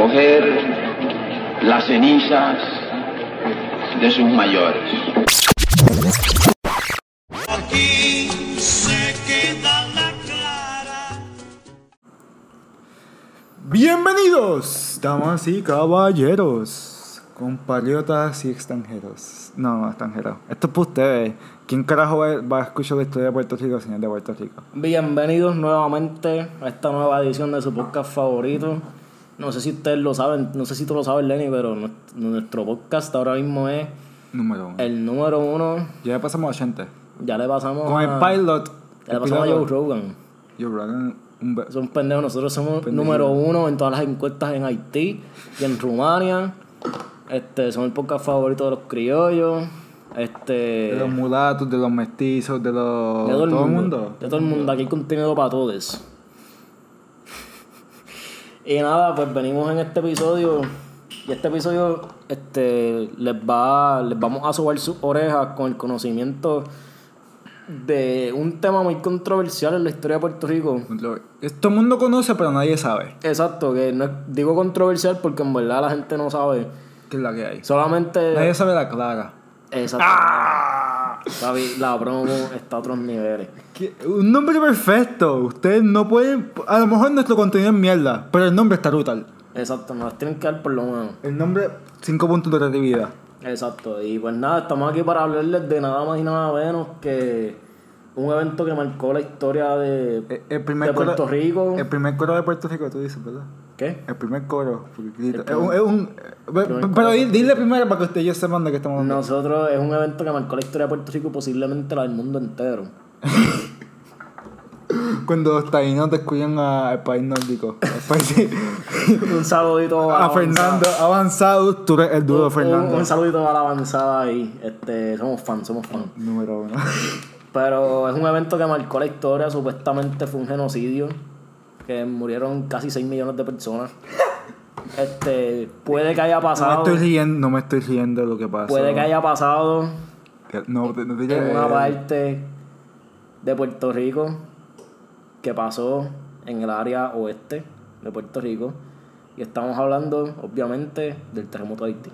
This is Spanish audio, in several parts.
recoger las cenizas de sus mayores. Aquí se queda la clara. Bienvenidos, damas y caballeros, compatriotas y extranjeros. No, no, extranjeros. Esto es para ustedes. ¿Quién carajo va va a escuchar la historia de Puerto Rico, señor de Puerto Rico? Bienvenidos nuevamente a esta nueva edición de su podcast favorito. No sé si ustedes lo saben, no sé si tú lo sabes, Lenny, pero nu- nuestro podcast ahora mismo es Número uno. el número uno. Ya pasamos a 80. Ya le pasamos Con a, el pilot. Ya le pasamos a Joe Rogan. Joe Rogan, un Son pendejos, nosotros somos Pendejo. número uno en todas las encuestas en Haití y en Rumania. Este, son el podcast favorito de los criollos. Este. de los mulatos, de los mestizos, de los. De todo el, mundo. De todo el mundo. Aquí hay contenido para todos. Y nada, pues venimos en este episodio. Y este episodio este, les, va, les vamos a sobar sus orejas con el conocimiento de un tema muy controversial en la historia de Puerto Rico. Todo el mundo conoce, pero nadie sabe Exacto, que no es- digo controversial porque en verdad la gente no sabe. qué es la que hay. Solamente. Nadie sabe la clara. Exacto. Papi, la promo está a otros niveles. Un nombre perfecto. Ustedes no pueden. A lo mejor nuestro contenido es mierda, pero el nombre está brutal. Exacto, nos tienen que dar por lo menos. El nombre, 5 puntos de creatividad. Exacto, y pues nada, estamos aquí para hablarles de nada más y nada menos que un evento que marcó la historia de, El, el primer de Puerto coro, Rico. El primer coro de Puerto Rico, tú dices, ¿verdad? ¿Qué? El primer coro. grita. primer- es un. es un- primer pero dile primero para que ustedes sepan de qué estamos hablando. Nosotros es un evento que marcó la historia de Puerto Rico y posiblemente la del mundo entero. Cuando los taínos descubren a- al país nórdico. país- un saludito a Fernando, avanzado, tú eres el duro avanzada. Un, Fernando. un saludito a la avanzada ahí. Este, somos fans, somos fans. Número uno. Pero es un evento que marcó la historia, supuestamente fue un genocidio, que murieron casi 6 millones de personas. Este, puede que haya No me pasado, estoy riendo, no me estoy riendo de lo que pasa. puede que haya pasado No, no te en una parte de Puerto Rico que pasó en el área oeste de Puerto Rico. Y estamos hablando, obviamente, del terremoto de Haití.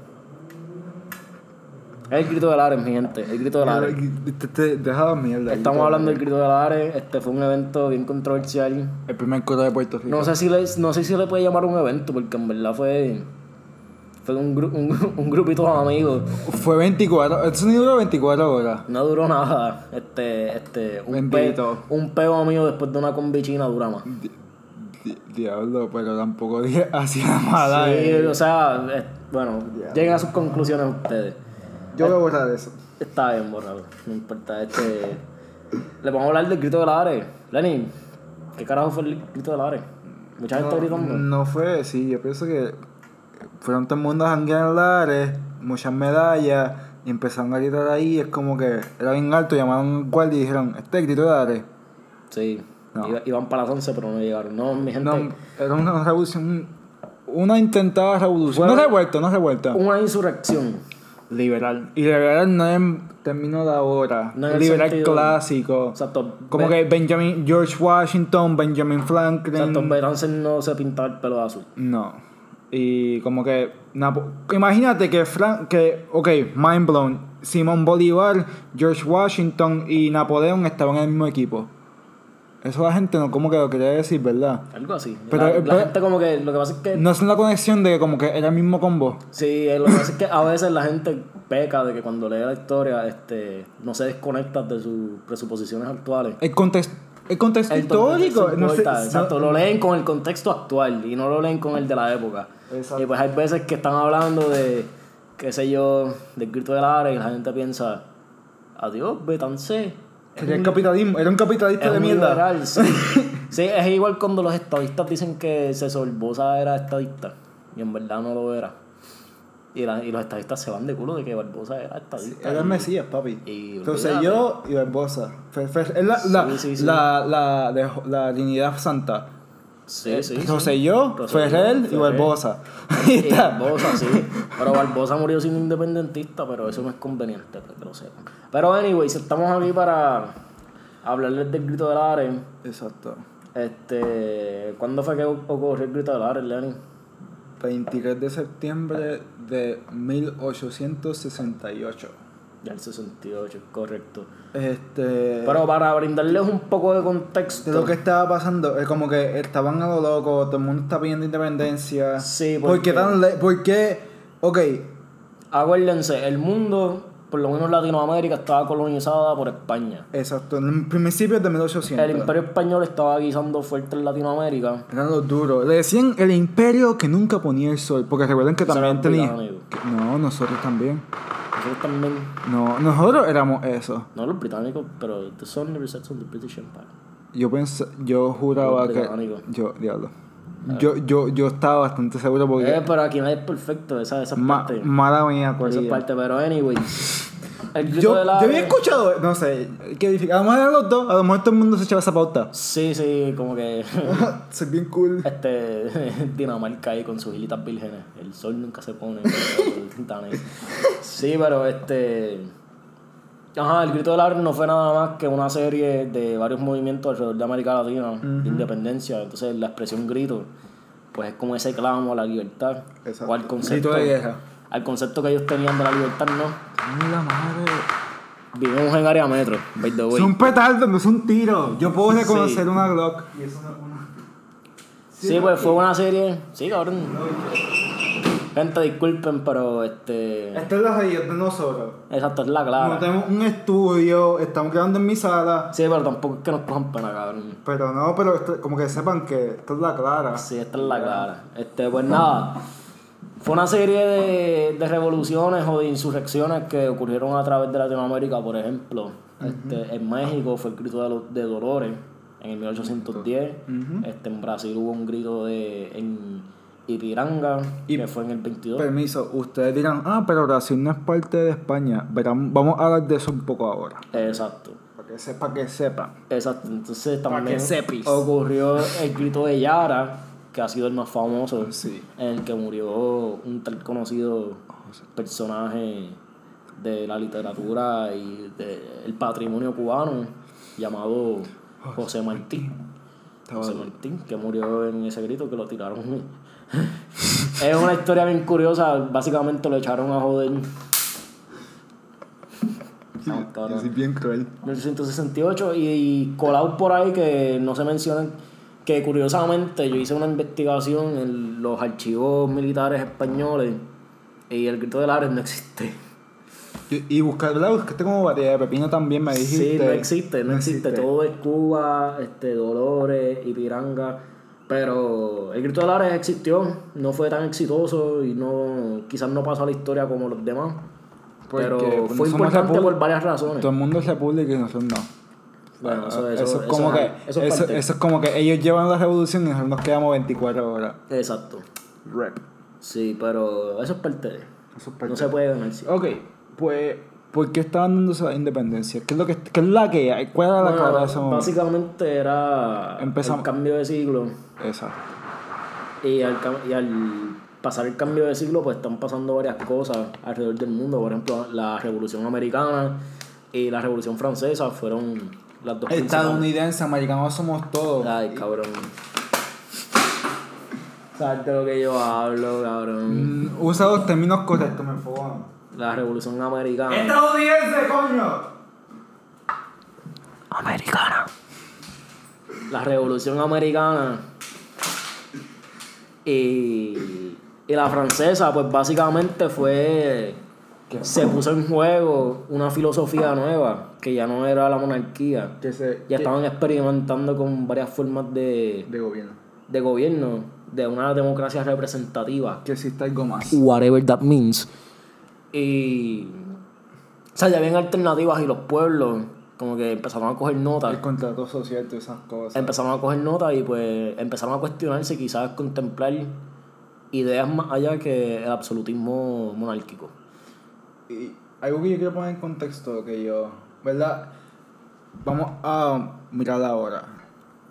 Es el grito del Ares, mi gente, el grito del Ares. Te, te, deja la mierda. Estamos hablando del grito del Ares, este fue un evento bien controversial. El primer coro de Puerto Rico. No sé si le, no sé si le puede llamar un evento, porque en verdad fue, fue un, gru- un, un grupito de amigos. Fue 24. El sonido duró 24 horas. No duró nada. Este, este, un, pe, un peo mío después de una combichina dura más. Di- di- Diablo, pero tampoco dije hacía mala. Sí, eh. o sea, eh, bueno, lleguen a sus conclusiones ustedes. Yo voy a borrar eso. Está bien, borrado. No importa. Este, le vamos a hablar del grito del Ares. Lenny, ¿qué carajo fue el grito del Ares? Mucha gente gritando. No fue, sí, yo pienso que fueron todo el mundo a janguear en Lares, muchas medallas, y empezaron a gritar ahí, es como que era bien alto, llamaron al guardia y dijeron, este es el grito de Lares. Sí. No. Iba- Iban para las 11, pero no llegaron. No, mi gente. No, era una revolución, una intentada revolución, no revuelta, no revuelta. Una insurrección. Liberal. Y liberal no en términos de ahora, No liberal sentido- clásico. Exacto. Como que Benjamin, George Washington, Benjamin Franklin. Exacto, Berances no se pintaba el pelo de azul. No. Y como que. Imagínate que, Fran que. Ok, mind blown. Simón Bolívar, George Washington y Napoleón estaban en el mismo equipo. Eso la gente no como que lo quería decir, ¿verdad? Algo así. Pero- la, la gente como que, lo que pasa es que... No es la conexión de que como que era el mismo combo. Sí, eh, lo que pasa es que a veces la gente peca de que cuando lee la historia este, no se desconecta de sus presuposiciones actuales. El contexto, el contexto El histórico. no sé- importa, no- exacto, lo leen con el contexto actual y no lo leen con el de la época. Exacto. Y pues hay veces que están hablando de, qué sé yo, del grito del área y la gente piensa, adiós, Betancé. Era el capitalismo, era un capitalista Es de un mierda. liberal, sí. sí, es igual cuando los estadistas dicen que César Barbosa era estadista y en verdad no lo era. Y, la- y los estadistas se van de culo de que Barbosa era estadista. Era el Mesías, papi. y Entonces yo y Barbosa. Es la, la, Sí, sí, sí. la, la, de- la Trinidad Santa. Sí, sí. sí. Rosselló, Rosselló, Ferrer y Ferrer. Barbosa. Y está. Barbosa, sí. Pero Barbosa murió siendo independentista, pero eso no es conveniente, que lo sepan. Pero, anyways, estamos aquí para hablarles del grito del área. Exacto. Este, ¿Cuándo fue que ocurrió el grito de Lares, Lenny? 23 de septiembre de 1868. Ya el 68, correcto. Este. Pero para brindarles un poco de contexto. de lo que estaba pasando, es como que estaban a lo loco, todo el mundo está pidiendo independencia. Sí, ¿Por qué porque- tan le- ¿Por qué? Ok, Acuérdense, el mundo, por lo menos Latinoamérica, estaba colonizada por España. exacto, en principios de 1800. El imperio español estaba guisando fuerte en Latinoamérica. Eran los duros. Le decían el imperio que nunca ponía el sol. Porque recuerden que también tenía. No, nosotros también. Nosotros también, No, nosotros éramos eso. no los británicos, pero the sun never sets on the British Empire. Yo pensé, yo juraba que. Yo, diablo. Yo, yo, yo estaba bastante seguro porque. Eh, pero aquí nadie es perfecto, esa, esa ma- parte. mala mía, esa Corillo. parte, pero anyway. El grito Yo, de yo la había escuchado, no sé, qué difícil. A lo mejor eran los dos, a lo mejor todo el mundo se echaba esa pauta. Sí, sí, como que. Soy bien cool. Este. Dinamarca ahí con sus hilitas vírgenes. El sol nunca se pone. pero tan ahí. sí, pero este. Ajá, el grito del Lares no fue nada más que una serie de varios movimientos alrededor de América Latina, de independencia. Entonces, la expresión grito, pues es como ese clamo a la libertad. Exacto. O al concepto. Grito de guerra. Al concepto que ellos tenían de la libertad, no. Ay, la madre. Vivimos en área metro, by the way. Es un petardo, no es un tiro. Yo puedo reconocer Sí. una Glock. Y eso no una. Sí, pues fue una serie. Sí, cabrón. Gente, disculpen, pero este. Esta es la realidad de nosotros. Exacto, es la clara. No tenemos un estudio, estamos grabando en mi sala. Sí, pero tampoco es que nos cojan pena, cabrón. Pero no, pero como que sepan que esta es la clara. Sí, esta es la clara. Este, pues nada. Fue una serie de, de revoluciones o de insurrecciones que ocurrieron a través de Latinoamérica, por ejemplo. este, en México fue el grito de, los- de Dolores en el 1810. este, en Brasil hubo un grito de en Ipiranga, Y- que fue en el 22. Permiso, ustedes dirán, ah, pero Brasil no es parte de España. Verán, vamos a hablar de eso un poco ahora. Exacto. Para que sepa que sepan. Exacto, entonces también que ocurrió el grito de Yara, que ha sido el más famoso, Sí. en el que murió un tal conocido personaje de la literatura y del patrimonio cubano llamado José Martí. Estaba José Martín, que murió en ese grito que lo tiraron. es una historia bien curiosa, básicamente lo echaron a joder. Soy bien cruel. 1868 y, y colado por ahí que no se mencionan que curiosamente yo hice una investigación en los archivos militares españoles y el grito de Lares no existe. Yo- y buscar, ¿verdad? Buscaste como batalla de pepino también, me dijiste. Sí, no existe, no, existe. Todo es Cuba, este, Dolores y Piranga. Pero el grito de Lares existió, no fue tan exitoso y no quizás no pasó a la historia como los demás. Porque, pero pues, fue importante por varias razones. Todo el mundo es república y nosotros no. Bueno, eso, Ah, eso, es eso como es- que eso es eso, parte. eso es como que ellos llevan la revolución y nosotros nos quedamos 24 horas. Exacto. Rep. Sí, pero eso es parte de. Eso es parte No se puede ganar. sí. Ok, pues ¿por qué estaban dándose la independencia? ¿Qué es lo que qué es la que hay? ¿Cuál era la Bueno, cara de ese momento? básicamente era Empezamos. el cambio de siglo. Exacto. Y al, y al pasar el cambio de siglo, pues están pasando varias cosas alrededor del mundo. Por ejemplo, la Revolución Americana y la Revolución Francesa fueron las dos principales. Estadounidense, americanos somos todos. Ay, cabrón. ¿Sabes de lo que yo hablo, cabrón? Mm, Usa los términos correctos, me enfoco. La Revolución Americana. ¡Estadounidense, coño! americana. La revolución americana y, y la francesa, pues básicamente fue. Se puso en juego una filosofía nueva, que ya no era la monarquía. Que se, Ya estaban experimentando con varias formas de, de gobierno. de gobierno, de una democracia representativa Que existe algo más. whatever that means. Y. O sea, ya habían alternativas y los pueblos, como que empezaron a coger nota. El contrato social, todas esas cosas. Empezaron a coger nota y pues empezaron a cuestionarse, quizás contemplar ideas más allá que el absolutismo monárquico. Y algo que yo quiero poner en contexto, que yo, ¿verdad? Vamos a mirar ahora.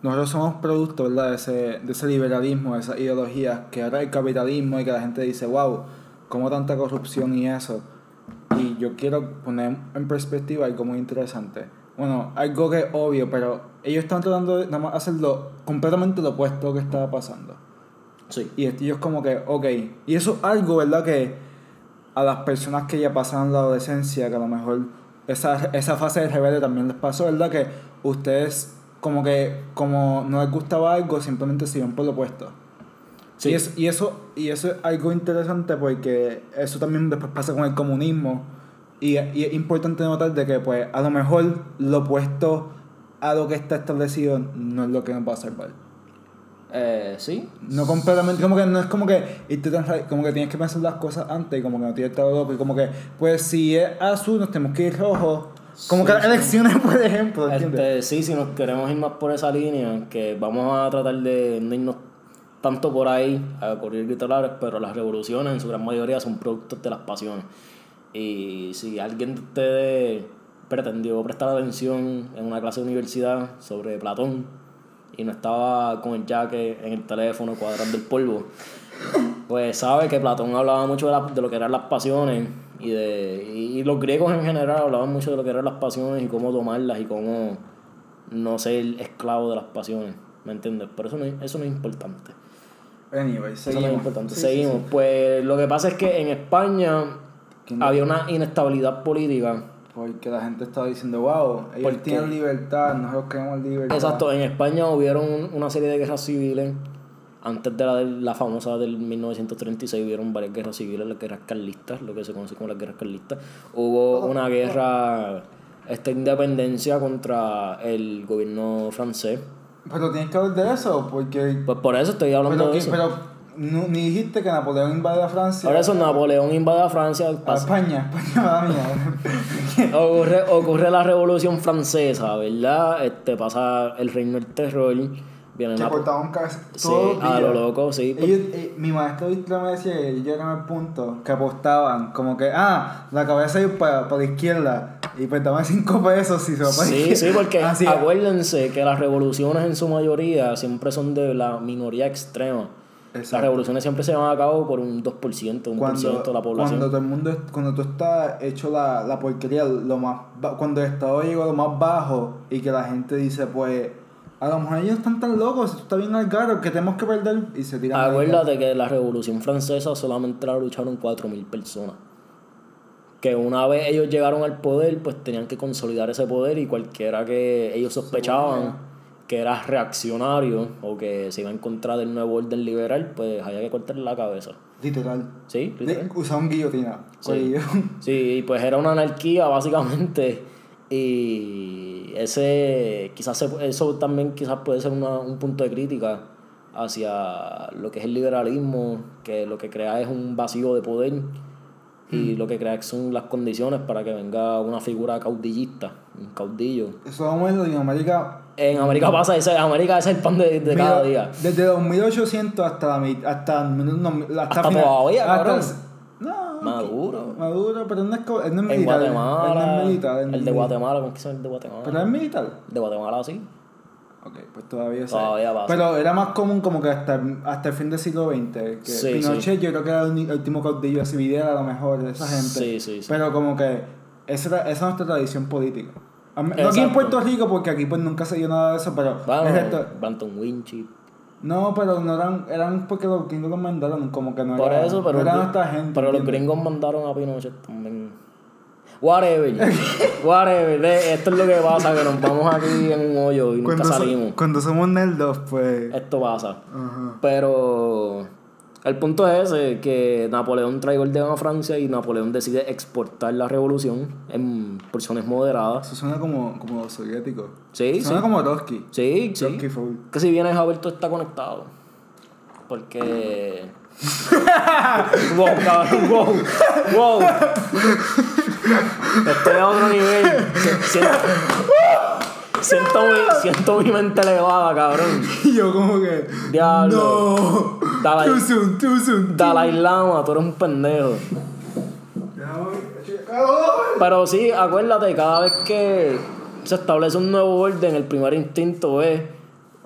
Nosotros somos producto, ¿verdad? De ese, de ese liberalismo, de esa ideología, que ahora el capitalismo y que la gente dice, wow, ¿cómo tanta corrupción y eso? Y yo quiero poner en perspectiva algo muy interesante. bueno, algo que es obvio, pero ellos están tratando de nada más hacerlo completamente lo opuesto a lo que estaba pasando. Sí. Y ellos como que, ok, y eso es algo, ¿verdad? Que a las personas que ya pasaron la adolescencia, que a lo mejor esa, esa fase de rebelde también les pasó, ¿verdad? Que ustedes como que, como no les gustaba algo, simplemente se iban por lo opuesto. Sí. Y, es- y eso, y eso es algo interesante porque eso también después pasa con el comunismo. Y, y es importante notar de que pues a lo mejor lo opuesto a lo que está establecido no es lo que nos va a salvar. Eh, sí. No completamente, como que no es como que irte tan como que tienes que pensar las cosas antes y como que no tienes todo loco y como que pues si es azul nos tenemos que ir rojo. Como Sí, que las sí. elecciones, por ejemplo. Este, sí, si nos queremos ir más por esa línea, que vamos a tratar de no irnos tanto por ahí a correr titulares, pero las revoluciones en su gran mayoría son productos de las pasiones. Y si alguien de ustedes pretendió prestar atención en una clase de universidad sobre Platón y no estaba con el jaque en el teléfono cuadrando el polvo, pues sabe que Platón hablaba mucho de, la- de lo que eran las pasiones y de y, y los griegos en general hablaban mucho de lo que eran las pasiones y cómo tomarlas y cómo no ser esclavo de las pasiones, ¿me entiendes? Pero eso no, es- eso no es importante. Anyway, Eso no seguimos. es importante. Sí, Seguimos. sí. Pues lo que pasa es que en España ¿Quién había una inestabilidad política. Porque la gente estaba diciendo, wow, ellos Porque- tienen libertad, nosotros queremos libertad. Exacto, en España hubieron una serie de guerras civiles. Antes de la, de la famosa del 1936 hubieron varias guerras civiles, las guerras carlistas, lo que se conoce como las guerras carlistas. Hubo una guerra, esta independencia contra el gobierno francés. Pero tienes que hablar de eso, porque... Pues por eso estoy hablando Pero, de eso. pero no- ni dijiste que Napoleón invade a Francia. Ahora eso Napoleón invade a Francia. A España, España, mía. ocurre, ocurre la revolución francesa, ¿verdad? Este pasa el reino del terror. Viene que cortaban Sí, a lo loco, sí. Ellos, eh, mi maestro me decía que ellos llegaron al punto que apostaban, como que, ah, la cabeza iba para, para la izquierda y pues daban 5 pesos si se va para Sí, sí, porque Así, acuérdense que las revoluciones en su mayoría siempre son de la minoría extrema. Las revoluciones siempre se llevan a cabo por un 2%, un por ciento de la población. Cuando todo el mundo, cuando tú estás hecho la, la porquería, lo más cuando el Estado llegó a lo más bajo y que la gente dice, pues, a lo mejor ellos están tan locos, esto está bien al garo, que tenemos que perder y se tiran. Acuérdate que la revolución francesa solamente la lucharon 4.000 personas. Que una vez ellos llegaron al poder, pues tenían que consolidar ese poder y cualquiera que ellos sospechaban que era reaccionario o que se iba en contra del nuevo orden liberal, pues había que cortarle la cabeza. Literal. ¿Sí? literal. Usaron guillotina. Sí. Sí, pues era una anarquía básicamente. Y ese quizás se- eso también quizás puede ser una- un punto de crítica hacia lo que es el liberalismo, que lo que crea es un vacío de poder y lo que crea son las condiciones para que venga una figura caudillista, un caudillo. Eso vamos en Latinoamérica. En América pasa ese, América ese es el pan de, de cada día. Desde los 1800 hasta hasta, no, hasta, Hasta todavía, cabrón. No. Maduro. Maduro, pero no es, él no es En militar. Guatemala. Él no es militar. él el de militar. Guatemala, ¿cómo es que se llama el de Guatemala? Pero es militar. De Guatemala sí. Ok, pues todavía sí. Todavía pasa. Pero era más común como que hasta, hasta el fin del siglo XX. Que Sí, Pinochet yo creo que era el último caudillo así, Videla a lo mejor, de esa gente. Sí, sí, sí. Pero como que esa, esa es nuestra tradición política. No aquí en. Puerto Rico, porque aquí pues nunca se dio nada de eso, pero... Bueno, Branton Winchip. no, pero no eran, eran porque los gringos los mandaron, como que no Por era, eso, pero, no era los- nuestra gente. pero los gringos mandaron a Pinochet también. Whatever. Whatever. Ve, Esto es lo que pasa, que nos vamos aquí en un hoyo y nunca so- salimos. cuando somos nerdos, pues... Esto pasa. Pero el punto es ese, que Napoleón trae orden a Francia y Napoleón decide exportar la revolución en porciones moderadas. Eso suena como, como los soviéticos. Sí, Suena sí. como Trotsky. Sí, sí. Trotsky full. Que si vienes a ver, todo está conectado. Porque. Wow, cabrón, wow, wow. Estoy a otro nivel. Siento, siento, mi, siento mi mente elevada, cabrón. Y yo como que... Diablo. No. Dalai- Too soon, too soon. Dalai Lama, tú eres un pendejo. Pero sí, acuérdate, cada vez que se establece un nuevo orden, el primer instinto es,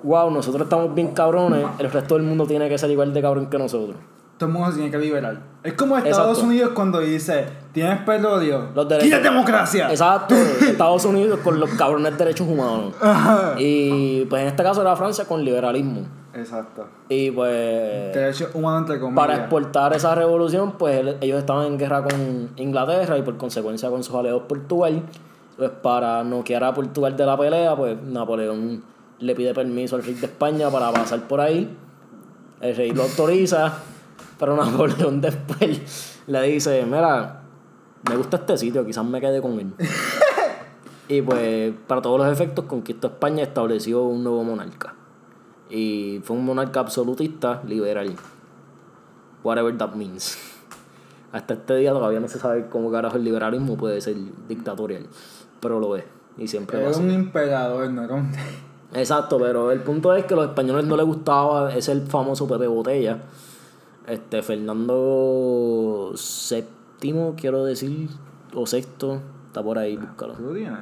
wow, nosotros estamos bien cabrones, el resto del mundo tiene que ser igual de cabrón que nosotros. todo el mundo se tiene que liberar. Es como Estados Exacto. Unidos cuando dice, tienes petróleo, Los derechos- ¡Quita democracia! Exacto, Estados Unidos con los cabrones derechos humanos. Ajá. Y pues en este caso era Francia con liberalismo. Exacto. Y pues Derechos humanos entre comillas. para exportar esa revolución, pues ellos estaban en guerra con Inglaterra y por consecuencia con sus aliados Portugal. Pues para noquear a Portugal de la pelea, pues Napoleón le pide permiso al rey de España para pasar por ahí. El rey lo autoriza, pero Napoleón después le dice, mira, me gusta este sitio, quizás me quede con él. y pues para todos los efectos conquistó España y estableció un nuevo monarca. Y fue un monarca absolutista, liberal. Whatever that means. Hasta este día todavía no se sabe cómo carajo el liberalismo puede ser dictatorial. Pero lo es. Y siempre Era un imperador, no era un... Exacto, pero el punto es que a los españoles no les gustaba ese el famoso Pepe Botella. Este, Fernando VII, quiero decir, o sexto, está por ahí, búscalo. ¿Tú lo tienes?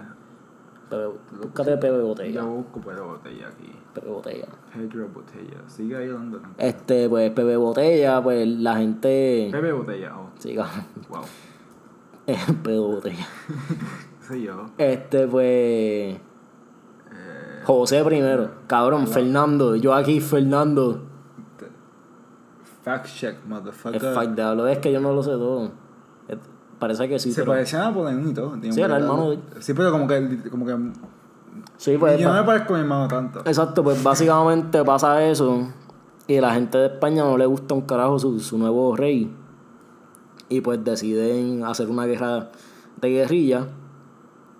Pepe, búscate Pepe Yo Botella. busco Pedro Botella aquí. Pepe Botella. Pedro Botella. Sigue ahí donde... Este, pues Pepe Botella, pues la gente. Pepe Botella, oh. Siga. Wow. Pepe Botella. Soy yo. Este, pues. José primero. Cabrón, Fernando. Yo aquí, Fernando. Fact check, Es motherfucker. fact de hablo. Es que yo no lo sé todo. Parece que sí, Se pero. parecía a Napoleón y todo. tiene Sí, era hermano de. Sí, pero como que... Como que Sí, pues. yo no me parezco a mi hermano tanto. Exacto, pues básicamente pasa eso. Y la gente de España no le gusta un carajo su, su nuevo rey. Y pues deciden hacer una guerra de guerrilla.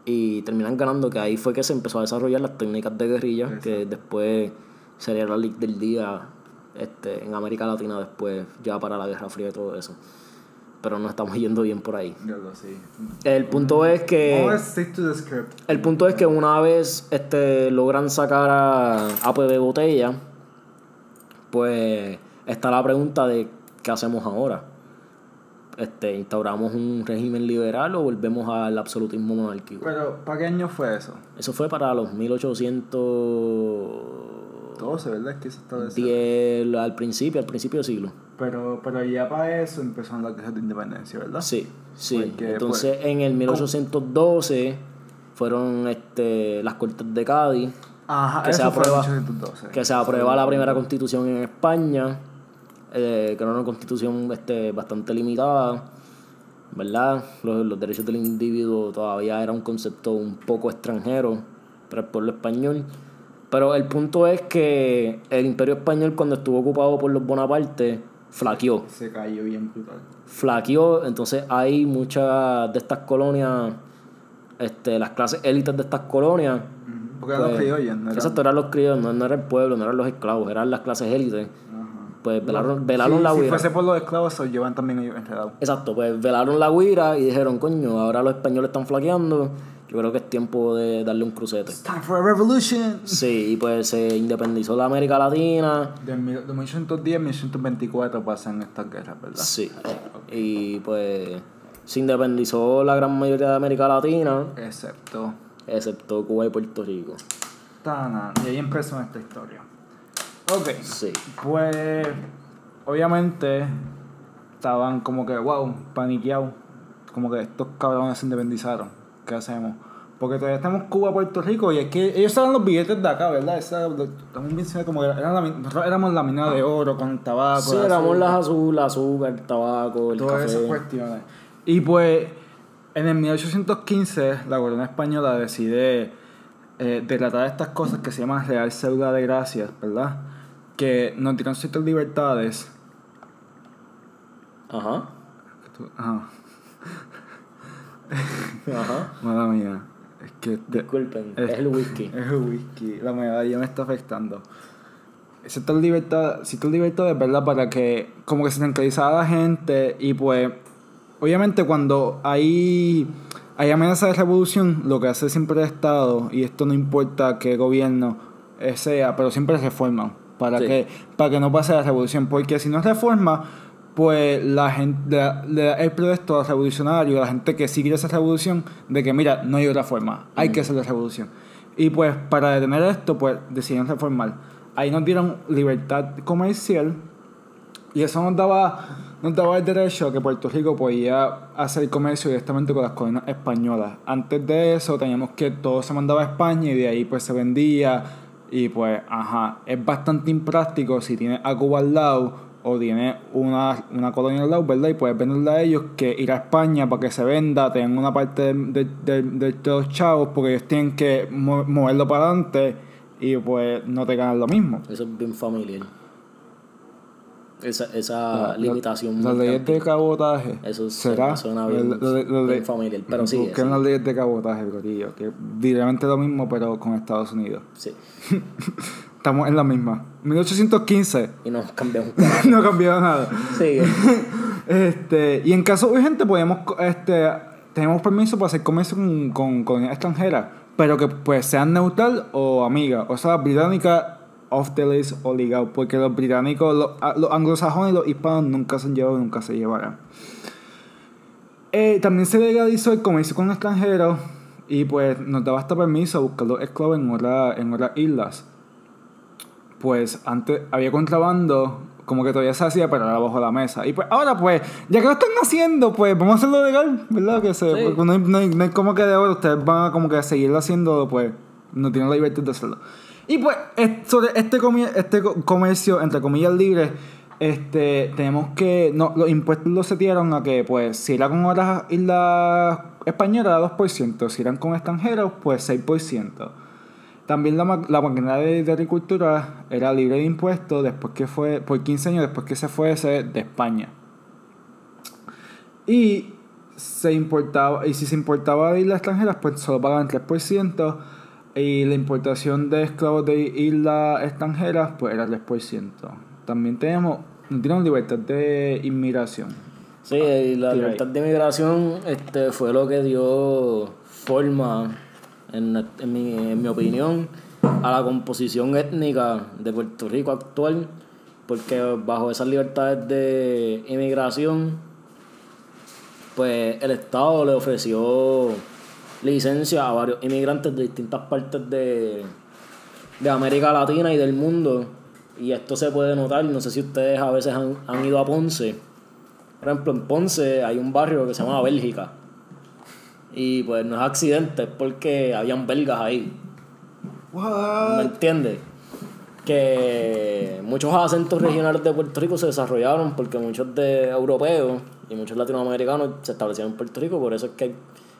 Y terminan ganando, que ahí fue que se empezó a desarrollar las técnicas de guerrilla, que después sería la League del Día este, en América Latina después, ya para la Guerra Fría y todo eso. Pero no estamos yendo bien por ahí. El punto es que... El punto es que una vez este, logran sacar a, a PB Botella, pues está la pregunta de qué hacemos ahora. Este, ¿Instauramos un régimen liberal o volvemos al absolutismo monárquico? Pero, ¿para qué año fue eso? Eso fue para los 1810 12, ¿verdad? Es que eso está de al principio, al principio del siglo. Pero, pero ya para eso empezaron las guerras de independencia, ¿verdad? Sí, sí. Porque, Entonces pues, en el 1812 fueron este, las Cortes de Cádiz. Ajá, que se aprueba, 1812. que se aprueba la primera constitución en España, eh, que era una constitución este, bastante limitada, ¿verdad? Los, los derechos del individuo todavía era un concepto un poco extranjero para el pueblo español. Pero el punto es que el imperio español cuando estuvo ocupado por los Bonaparte, flaqueó. Se cayó bien brutal. Flaqueó, entonces hay muchas de estas colonias, este, las clases élites de estas colonias, Porque eran los pues, criollos, ¿no? Eran- Exacto, eran los criollos, no, no era el pueblo, no eran los esclavos, eran las clases élites. Ajá. Pues velaron, velaron Sí, la Si guira. fuese por los esclavos, se los llevan también ellos enredados. Exacto, pues velaron la guira y dijeron, coño, ahora los españoles están flaqueando, yo creo que es tiempo de darle un crucete. Time for a revolution. Sí, y pues se independizó la América Latina. De, mil- de 1810 a 1824 pasan estas guerras, ¿verdad? Sí. Y pues se independizó la gran mayoría de América Latina, Excepto. excepto Cuba y Puerto Rico. Y ahí empezó nuestra historia. Ok. Sí. Pues, obviamente, estaban como que, wow, paniqueados. Como que estos cabrones se independizaron. ¿Qué hacemos? Porque todavía estamos Cuba, Puerto Rico, y es que ellos eran los billetes de acá, ¿verdad? Bien seguro, como que eran la, nosotros éramos la mina de oro con tabaco. Sí, éramos las azul, azúcar, el tabaco, el Todas esas cuestiones. Y pues, en el 1815, la corona española decide eh, estas cosas que se llaman Real Cédula de Gracias, ¿verdad? Que nos dieron ciertas libertades. Ajá. Ajá, Ajá. mala mía. Es que de- Disculpen, Es- es el whisky. es el whisky, la medalla me está afectando. Ciertas libertades, ciertas libertades, ¿verdad? Para que como que se tranquilizara la gente y pues obviamente cuando hay, hay amenaza de revolución, lo que hace siempre el Estado, y esto no importa qué gobierno eh, sea, pero siempre reforman para, Sí. que, para que no pase la revolución, porque si no reforma, pues la gente, el protesto revolucionario, la gente que quiere esa revolución, de que mira, no hay otra forma, hay que hacer la revolución. Y pues para detener esto, pues decidieron reformar. Ahí nos dieron libertad comercial Y eso nos daba, nos daba el derecho a que Puerto Rico podía hacer comercio directamente con las colonias españolas. Antes de eso teníamos que todo se mandaba a España y de ahí pues se vendía. Y pues, ajá, es bastante impráctico si tienes a Cuba al lado o tienes una, una colonia al lado, ¿verdad? Y puedes venderla a ellos que ir a España para que se venda, tengan una parte de, de, de, de los chavos porque ellos tienen que mo- moverlo para adelante y pues no te ganan lo mismo. Eso es bien familiar. Esa, esa limitación. Las leyes de cabotaje. Eso será. suena bien- lo- bien familiar, pero sí, Busquen las leyes de cabotaje, corillo, que directamente lo mismo, pero con Estados Unidos. Sí. Estamos en la misma. 1815. Y nos cambiamos. carajo. no cambiado nada. Sí. Este, y en caso urgente podemos, este, tenemos permiso para hacer comercio con, con colonias extranjeras, pero que pues sean neutral o amiga, o sea, británica off the list o legal, porque los británicos, los, a- los anglosajones y los hispanos nunca se han llevado, nunca se llevarán. Eh, también se legalizó el comercio con extranjeros y pues nos daba hasta permiso a buscar los esclavos en, otra- en otras islas pues antes había contrabando, como que todavía se hacía, pero era bajo la mesa. Y pues ahora, pues, ya que lo están haciendo, pues vamos a hacerlo legal, ¿verdad? Que se, Sí. porque no, hay, no hay- no hay como que de ahora, ustedes van a como que seguirlo haciendo, pues, no tienen la libertad de hacerlo. Y pues, es- sobre este, este co- comercio, entre comillas, libre, este, tenemos que, no, los impuestos los setearon a que, pues, si era con otras islas españolas, era 2%, si eran con extranjeros, pues 6%. También la, ma- la maquinaria de, agricultura era libre de impuestos después que fue, por 15 años después que se fuese de España. Y se importaba, y si se importaba de islas extranjeras, pues solo pagaban 3%. Y la importación de esclavos de islas extranjeras, pues era 3%. También tenemos, no tenemos libertad de inmigración. Sí, y la libertad de migración este, fue lo que dio forma, en, en mi, en mi opinión, a la composición étnica de Puerto Rico actual, porque bajo esas libertades de inmigración, pues el Estado le ofreció licencia a varios inmigrantes de distintas partes de, de América Latina y del mundo. Y esto se puede notar, no sé si ustedes a veces han, han ido a Ponce. Por ejemplo, en Ponce hay un barrio que se llama Bélgica. Y pues no es accidente, es porque habían belgas ahí. ¿Me entiendes? Que muchos acentos regionales de Puerto Rico se desarrollaron porque muchos de europeos y muchos latinoamericanos se establecieron en Puerto Rico. Por eso es que hay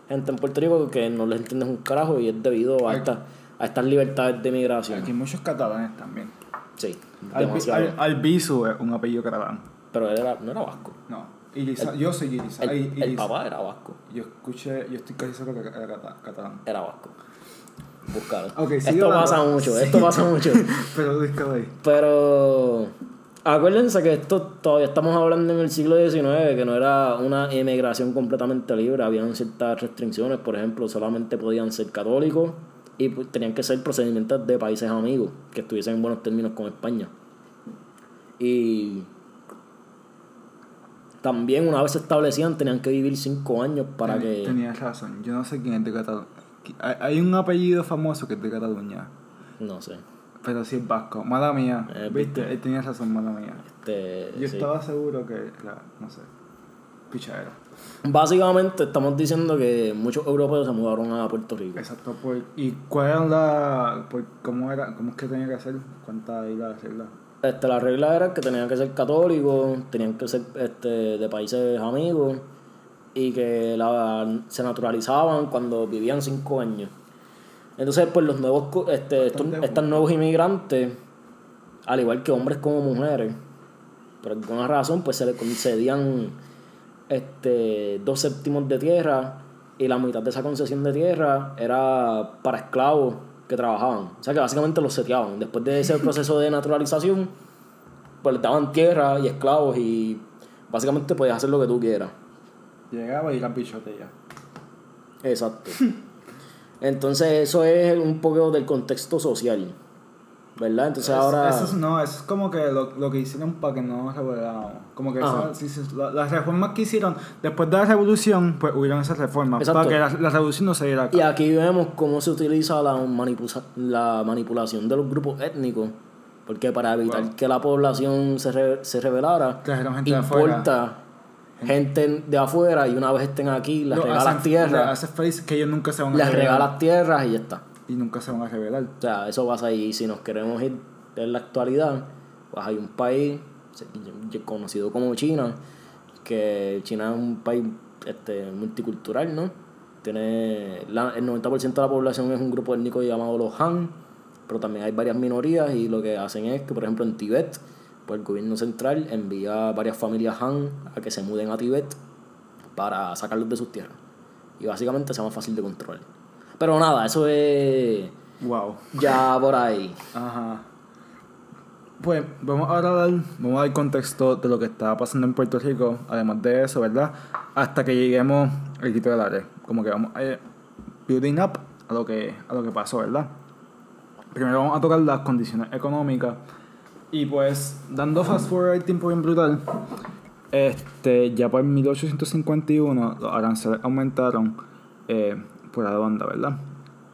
gente en Puerto Rico que no les entiendes un carajo y es debido a, esta- a estas libertades de migración. Aquí hay muchos catalanes también. Sí, Albi- demasiado. Al- Albizu es un apellido catalán. Pero él era, no era vasco. No, Iriza- yo soy Iriza. El, el papá era vasco. Yo escuché, yo estoy casi seguro que era cata- catalán. Era vasco. Sigue esto pasa mucho, Sí. esto pasa mucho. Pero búscalo ahí. Pero acuérdense que esto todavía estamos hablando en el siglo XIX, que no era una emigración completamente libre, habían ciertas restricciones, por ejemplo, solamente podían ser católicos y pues, tenían que ser procedimientos de países amigos, que estuviesen en buenos términos con España. Y también una vez se establecían tenían que vivir cinco años para Ten- que... Tenías razón, yo no sé quién es de Cataluña. Hay, hay un apellido famoso que es de Cataluña, No sé. Pero sí es vasco. Mala mía. Eh, ¿Viste? Él tenía razón, mala mía. Este, Yo sí. estaba seguro que era, no sé, pichadera. Básicamente estamos diciendo que muchos europeos se mudaron a Puerto Rico. Exacto, pues, ¿y cuál era la, pues, cómo era, cómo es que tenía que hacer? ¿Cuántas islas hacerla? Este, la regla era que tenían que ser católicos, tenían que ser este, de países amigos y que la, se naturalizaban cuando vivían cinco años. Entonces, pues los nuevos, este, estos, estos nuevos inmigrantes, al igual que hombres como mujeres, por alguna razón, pues se les concedían este, dos séptimos de tierra y la mitad de esa concesión de tierra era para esclavos que trabajaban. O sea que básicamente los seteaban. Después de ese proceso de naturalización, pues les daban tierra y esclavos y básicamente podías hacer lo que tú quieras. Llegaba y era pichote ya. Exacto. Entonces eso es un poco del contexto social. ¿Verdad? Entonces Es- ahora... Eso es, no, eso es como que lo, lo que hicieron para que no nos revoláramos. Como que la- las reformas que hicieron después de la revolución, pues hubieron esas reformas. Exacto. Para que la, la revolución no se diera acá. Y aquí vemos cómo se utiliza la, manipusa- la manipulación de los grupos étnicos Porque para evitar que la población se, re- se rebelara, importa gente de afuera y una vez estén aquí, les Lo regalas hacen- tierras, que ellos nunca se van a les revelar. regalas tierras y ya está. Y nunca se van a revelar. O sea, eso pasa ahí. Y si nos queremos ir en la actualidad, pues hay un país conocido como China, que China es un país este, multicultural, ¿no? Tiene la- el 90% de la población es un grupo étnico llamado los Han, pero también hay varias minorías y lo que hacen es que, por ejemplo, en Tibet, pues el gobierno central envía varias familias Han a que se muden a Tibet para sacarlos de sus tierras. Y básicamente sea más fácil de controlar. Pero nada, eso es Wow. ya por ahí. Ajá. Pues vamos ahora a dar, vamos a dar contexto de lo que estaba pasando en Puerto Rico, además de eso, ¿verdad? Hasta que lleguemos al quito del área. Como que vamos a ir building up a lo que, a lo que pasó, ¿verdad? Primero vamos a tocar las condiciones económicas. Y pues, dando fast forward el tiempo bien brutal, este, ya por 1851 los aranceles aumentaron eh, por la banda, ¿verdad?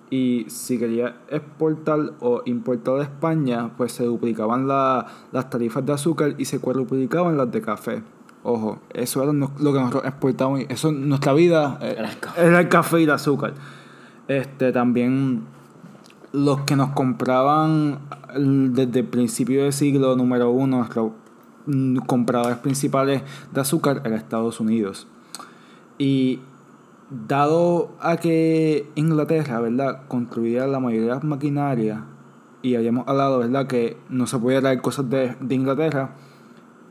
Y si quería exportar o importar de España, pues se duplicaban la- las tarifas de azúcar y se cuadruplicaban las de café. Ojo, eso era lo que nosotros exportábamos. y Eso, nuestra vida eh, Era el café. era el café y el azúcar. Este, también los que nos compraban desde el principio del siglo número uno, nuestros mm, compradores principales de azúcar era Estados Unidos. Y dado a que Inglaterra, ¿verdad?, construía la mayoría de las maquinarias, y habíamos hablado, ¿verdad?, que no se podía traer cosas de, de Inglaterra,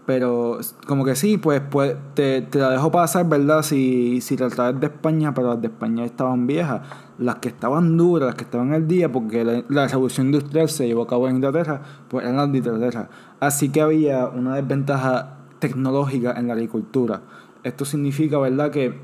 pero como que sí, pues, pues te, te la dejo pasar, ¿verdad? Si, si traes de España, pero las de España estaban viejas. Las que estaban duras, las que estaban al día, porque la, la revolución industrial se llevó a cabo en Inglaterra, pues eran las de Inglaterra. Así que había una desventaja tecnológica en la agricultura. Esto significa, ¿verdad?, que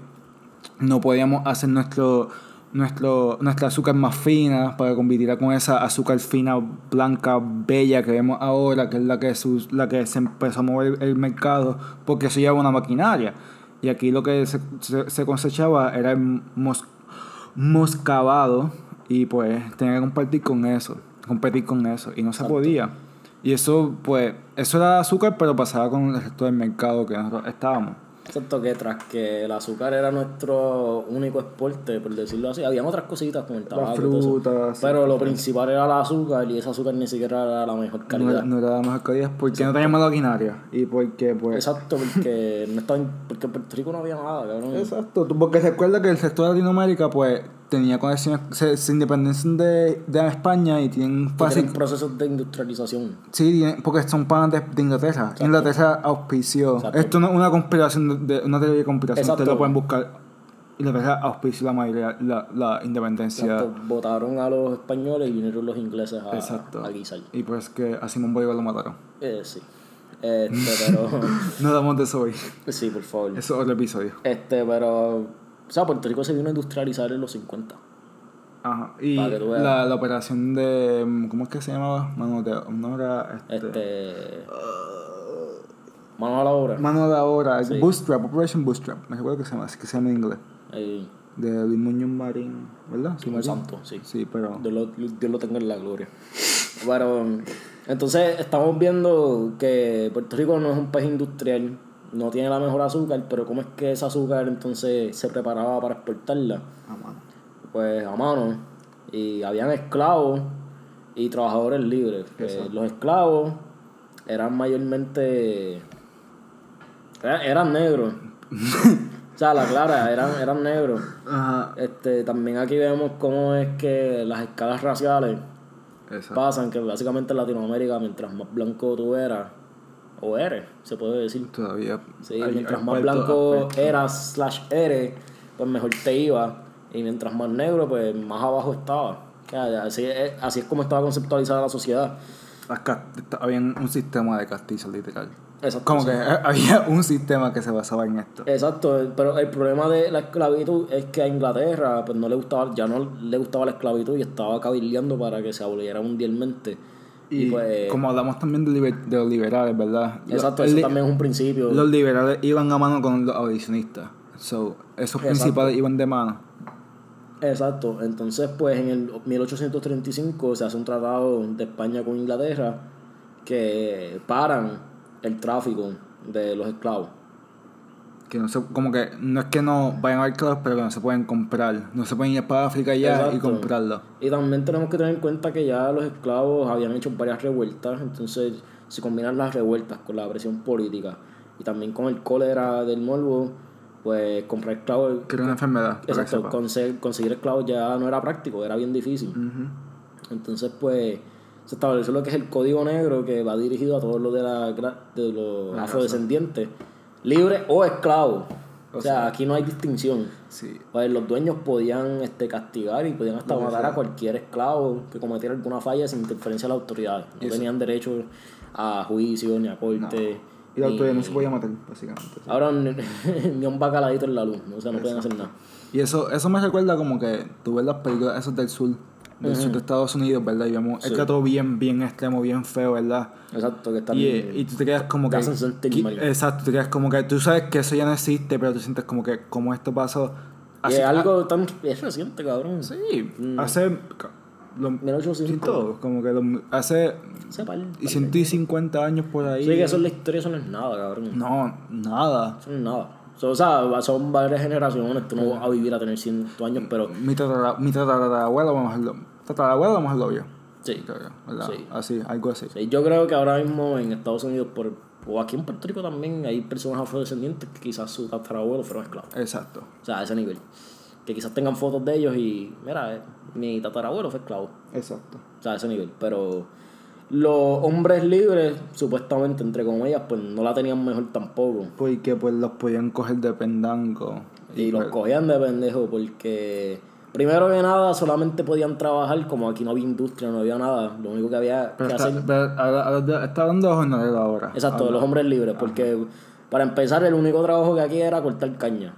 no podíamos hacer nuestro, nuestro, nuestra azúcar más fina para competir con esa azúcar fina, blanca, bella que vemos ahora, que es la que, sus- la que se empezó a mover el mercado, porque eso lleva una maquinaria. Y aquí lo que se, se- se cosechaba era el mos, moscavado y pues tenía que compartir con eso, competir con eso, y no se podía. Y eso, pues, eso era azúcar, pero pasaba con el resto del mercado que nosotros estábamos. Excepto que tras que el azúcar era nuestro único exporte, por decirlo así, habían otras cositas como el tabaco. frutas, Pero lo principal era el azúcar y ese azúcar ni siquiera era la mejor calidad. no era la mejor calidad porque no teníamos maquinaria y porque pues Exacto, porque no estaba en, porque en Puerto Rico no había nada, cabrón. exacto porque recuerda que el resto de Latinoamérica pues tenía conexiones se, se independencian de, de España y tienen fácil Tienen procesos de industrialización. sí tienen- porque son panas de, de Inglaterra Inglaterra auspició Exacto. esto no es una conspiración de, una teoría de conspiración Exacto. ustedes lo pueden buscar Inglaterra auspició la mayoría la, la independencia Exacto, votaron a los españoles y vinieron los ingleses a, exacto a guisar. y pues que a Simón Bolívar lo mataron Eh, sí. Este, pero. no damos de eso hoy sí, por favor. eso es otro episodio Este, pero. O sea, Puerto Rico se vino a industrializar en los 50. Ajá. Y la, la operación de. ¿Cómo es que se llamaba? Mano de. No era. Este. Este. Mano a la obra. Mano de ahora. Sí. Bootstrap, Operation Bootstrap. Me recuerdo que se llama, así que se llama en inglés. Ahí, De Luis Muñoz Marín, ¿verdad? Sí, Marín. santo, sí. Sí, pero. Dios lo, Dios lo tenga en la gloria. Pero, entonces estamos viendo que Puerto Rico no es un país industrial, no tiene la mejor azúcar, pero ¿cómo es que esa azúcar entonces se preparaba para exportarla? Mano. Pues a mano. Y habían esclavos y trabajadores libres. Pues, los esclavos eran mayormente. Eran, eran negros. o sea, la clara, eran, eran negros. Ajá. Este, también aquí vemos cómo es que las escalas raciales Exacto. pasan, que básicamente en Latinoamérica, mientras más blanco tú eras, o eres, se puede decir. Todavía. Sí, hay- mientras hay más blanco eras slash eres, pues mejor te iba. Y mientras más negro, pues más abajo estaba. Así es, así es como estaba conceptualizada la sociedad. Había un sistema de castizas, literal. Exacto. Como sí. que eh, había un sistema que se basaba en esto. Exacto, pero el problema de la esclavitud es que a Inglaterra pues no le gustaba, ya no le gustaba la esclavitud y estaba cabildeando para que se aboliera mundialmente. Y, Y pues, como hablamos también de, liber- de los liberales, ¿verdad? exacto, Los- eso también es un principio. Los liberales iban a mano con los abolicionistas. So, esos principales iban de mano. Exacto, entonces pues en el 1835 se hace un tratado de España con Inglaterra que paran el tráfico de los esclavos. Que no se, como que no es que no vayan a haber esclavos, pero que no se pueden comprar. No se pueden ir para África ya y comprarlo. Y también tenemos que tener en cuenta que ya los esclavos habían hecho varias revueltas, entonces si combinan las revueltas con la presión política y también con el cólera del morbo, pues comprar esclavos, Que era una enfermedad. exacto, sepa. conse- conseguir esclavos ya no era práctico, era bien difícil. Entonces, pues, se estableció lo que es el código negro que va dirigido a todos los de, la, de los La afrodescendientes, libres o esclavos. O, O sea, sea, aquí no hay distinción. Sí. Pues los dueños podían este, castigar y podían hasta matar a cualquier esclavo que cometiera alguna falla sin interferencia de la autoridad. No Eso. tenían derecho a juicio ni a corte. Y la autoridad no se podía matar, básicamente. sí. Ahora ni, un bacaladito en la luz, o sea, no pueden hacer nada. Y eso, eso me recuerda como que tú ves las películas esas del sur, del sur de Estados Unidos, ¿verdad? Y vemos Sí. el todo bien, bien extremo, bien feo, ¿verdad? Exacto, que están. Y, eh, y tú te quedas como que... que-. Exacto, te quedas como que tú sabes que eso ya no existe, pero tú sientes como que como esto pasó... y es algo tan es reciente, cabrón. Sí, Mm. hace... Lo, 1800. sí, todo, como que lo- hace par- y 150 años por ahí. Sí, que eso es la historia, eso no es nada, cabrón. No, nada. Eso no es nada. So, o sea, son varias generaciones, tú no vas a vivir a tener 100 años, pero Mi tatara- mi tatarabuela, vamos a hacerlo. Tatarabuela, vamos a hacerlo yo. sí. Sí. Así, algo así. Sí, yo creo que ahora mismo en Estados Unidos, por, o aquí en Puerto Rico también, hay personas afrodescendientes que quizás sus tatarabuelos fueron esclavos. Exacto. O sea, a ese nivel. Que quizás tengan fotos de ellos y, mira, eh, mi tatarabuelo fue esclavo. Exacto. O sea, a ese nivel. Pero los hombres libres, supuestamente, entre comillas, pues no la tenían mejor tampoco. Porque pues los podían coger de pendango. Y los pues, cogían de pendejo porque, primero que nada, solamente podían trabajar como aquí no había industria, no había nada. Lo único que había Pero que está, hacer. pero ahora- está hablando de jornalero ahora. Exacto, de los hombres libres, porque para empezar, el único trabajo que aquí era cortar caña.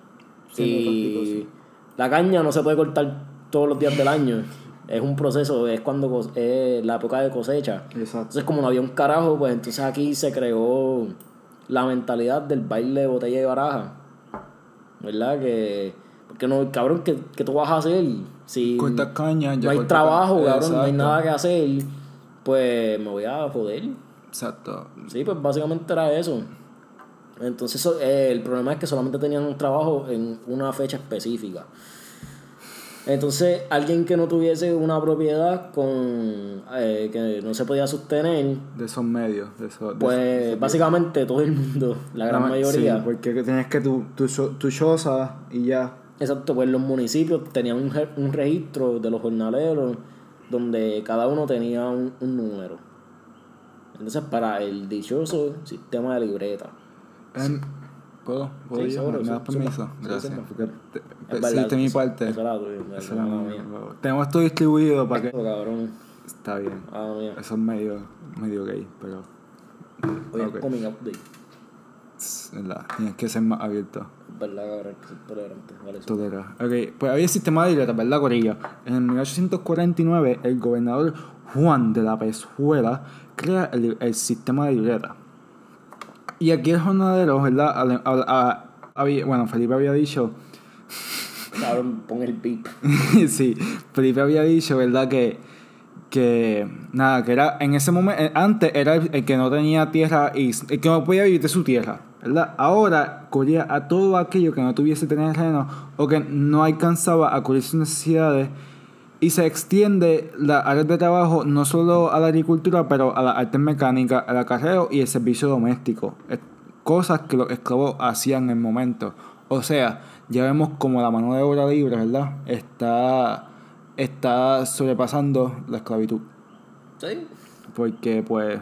Sí, no, y la caña no se puede cortar todos los días del año. Es un proceso, es cuando es la época de cosecha. Exacto. Entonces, como no había un carajo, pues entonces aquí se creó la mentalidad del baile de botella de baraja. ¿Verdad? Que. Porque no, cabrón, ¿qué, qué tú vas a hacer? Si Cortar caña, ya no hay trabajo, cabrón, no hay nada que hacer, pues me voy a joder. Exacto. Sí, pues básicamente era eso. Entonces, eh, el problema es que solamente tenían un trabajo en una fecha específica. Entonces, alguien que no tuviese una propiedad con eh, que no se podía sostener, De esos medios. De esos, de pues esos- básicamente todo el mundo, la gran mayoría, Sí, porque tenías que tu, tu, tu choza y ya. exacto, pues los municipios tenían un, un registro de los jornaleros donde cada uno tenía un, un número. Entonces, para el dichoso sistema de libreta. Em, ¿Puedo? ¿Puedo Sí, yo? ¿Me das permiso? Gracias. sí, porque te- Hiciste mi parte. eso era tuyo, Eso era mío. Tenemos esto distribuido para que... Cabrón, Está bien. ah, mía. Eso es medio, medio gay, pero... Hoy ok. es coming out day. Es verdad, Tienes que ser más abierto. Es verdad, cabrón, que tolerante. Vale. Tolera. Ok, pues había sistema de libretas, ¿verdad, Corillo? En el 1849, el gobernador Juan de la Pezuela crea el, el sistema de libretas. Y aquí el jornalero, ¿verdad? A- a- había- bueno, Felipe había dicho, Cabrón, pon el beep. sí, Felipe había dicho, ¿verdad? Que, que, nada, que era, en ese momento, eh, antes era el, el que no tenía tierra y el que no podía vivir de su tierra, ¿verdad? Ahora cubría a todo aquello que no tuviese terreno o que no alcanzaba a cubrir sus necesidades y se extiende la área de trabajo no solo a la agricultura, pero a la arte mecánica, al acarreo y el servicio doméstico. Es- Cosas que los esclavos hacían en el momento. O sea, ya vemos como la mano de obra libre, ¿verdad? Está, está sobrepasando la esclavitud. Sí. Porque, pues,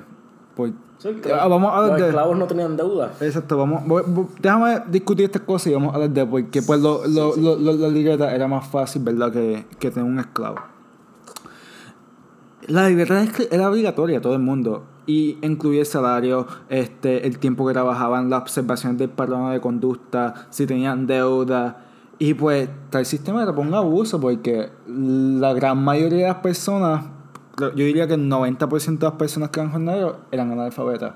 Sí, que Ah, vamos a hablar los de- esclavos no tenían deuda. Exacto, vamos, voy- voy- déjame discutir estas cosas y vamos a hablar de por qué pues lo, lo, lo- lo- la libreta era más fácil, ¿verdad? Que, que tener un esclavo. La libreta era obligatoria a todo el mundo y incluía el salario, este, el tiempo que trabajaban, las observaciones del patrón de conducta, si tenían deuda. Y pues tal sistema era un abuso porque la gran mayoría de las personas, yo diría que el 90% de las personas que eran jornaleros eran analfabetas.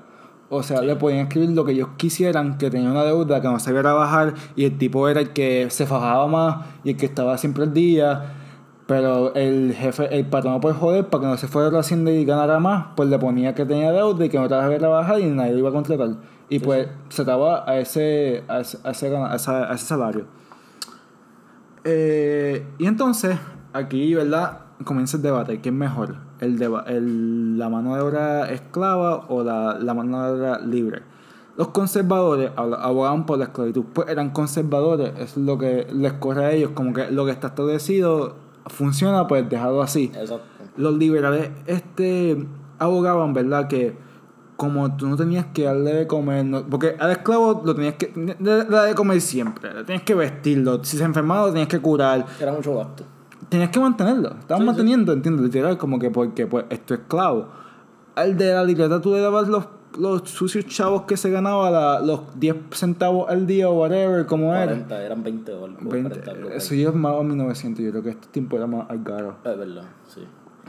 O sea, le podían escribir lo que ellos quisieran, que tenía una deuda, que no sabía trabajar, y el tipo era el que se fajaba más y el que estaba siempre al día. Pero el jefe, el patrón por joder, para que no se fuera a la hacienda y ganara más, pues le ponía que tenía deuda y que no trabajaba trabajar y nadie lo iba a contratar. Y pues se estaba a ese, a ese, a ese, a ese salario. Eh, y entonces, aquí, ¿verdad? Comienza el debate. ¿Quién es mejor? ¿El deba- el- ¿La mano de obra esclava o la, la mano de obra libre? Los conservadores abogaban por la esclavitud. Pues eran conservadores. Es lo que les corre a ellos. Como que lo que está establecido funciona, pues dejarlo así. Exacto. Los liberales este, abogaban, ¿verdad? Que como tú no tenías que darle de comer, no- porque al esclavo lo tenías que le- le darle de comer siempre, le tenías que vestirlo, si se enfermaba lo tenías que curar, Era mucho gasto. tenías que mantenerlo, estabas Sí, manteniendo, ¿entiendes? Literal, como que porque pues es tu esclavo. Al de la libreta tú le dabas los, los sucios chavos que se ganaba, la- los 10 centavos al día o whatever, como era. 40, eran 20 o algo. 20, 40, algo por eso ya es más a 1900, yo creo que estos tiempos era más caro. Es verdad, sí.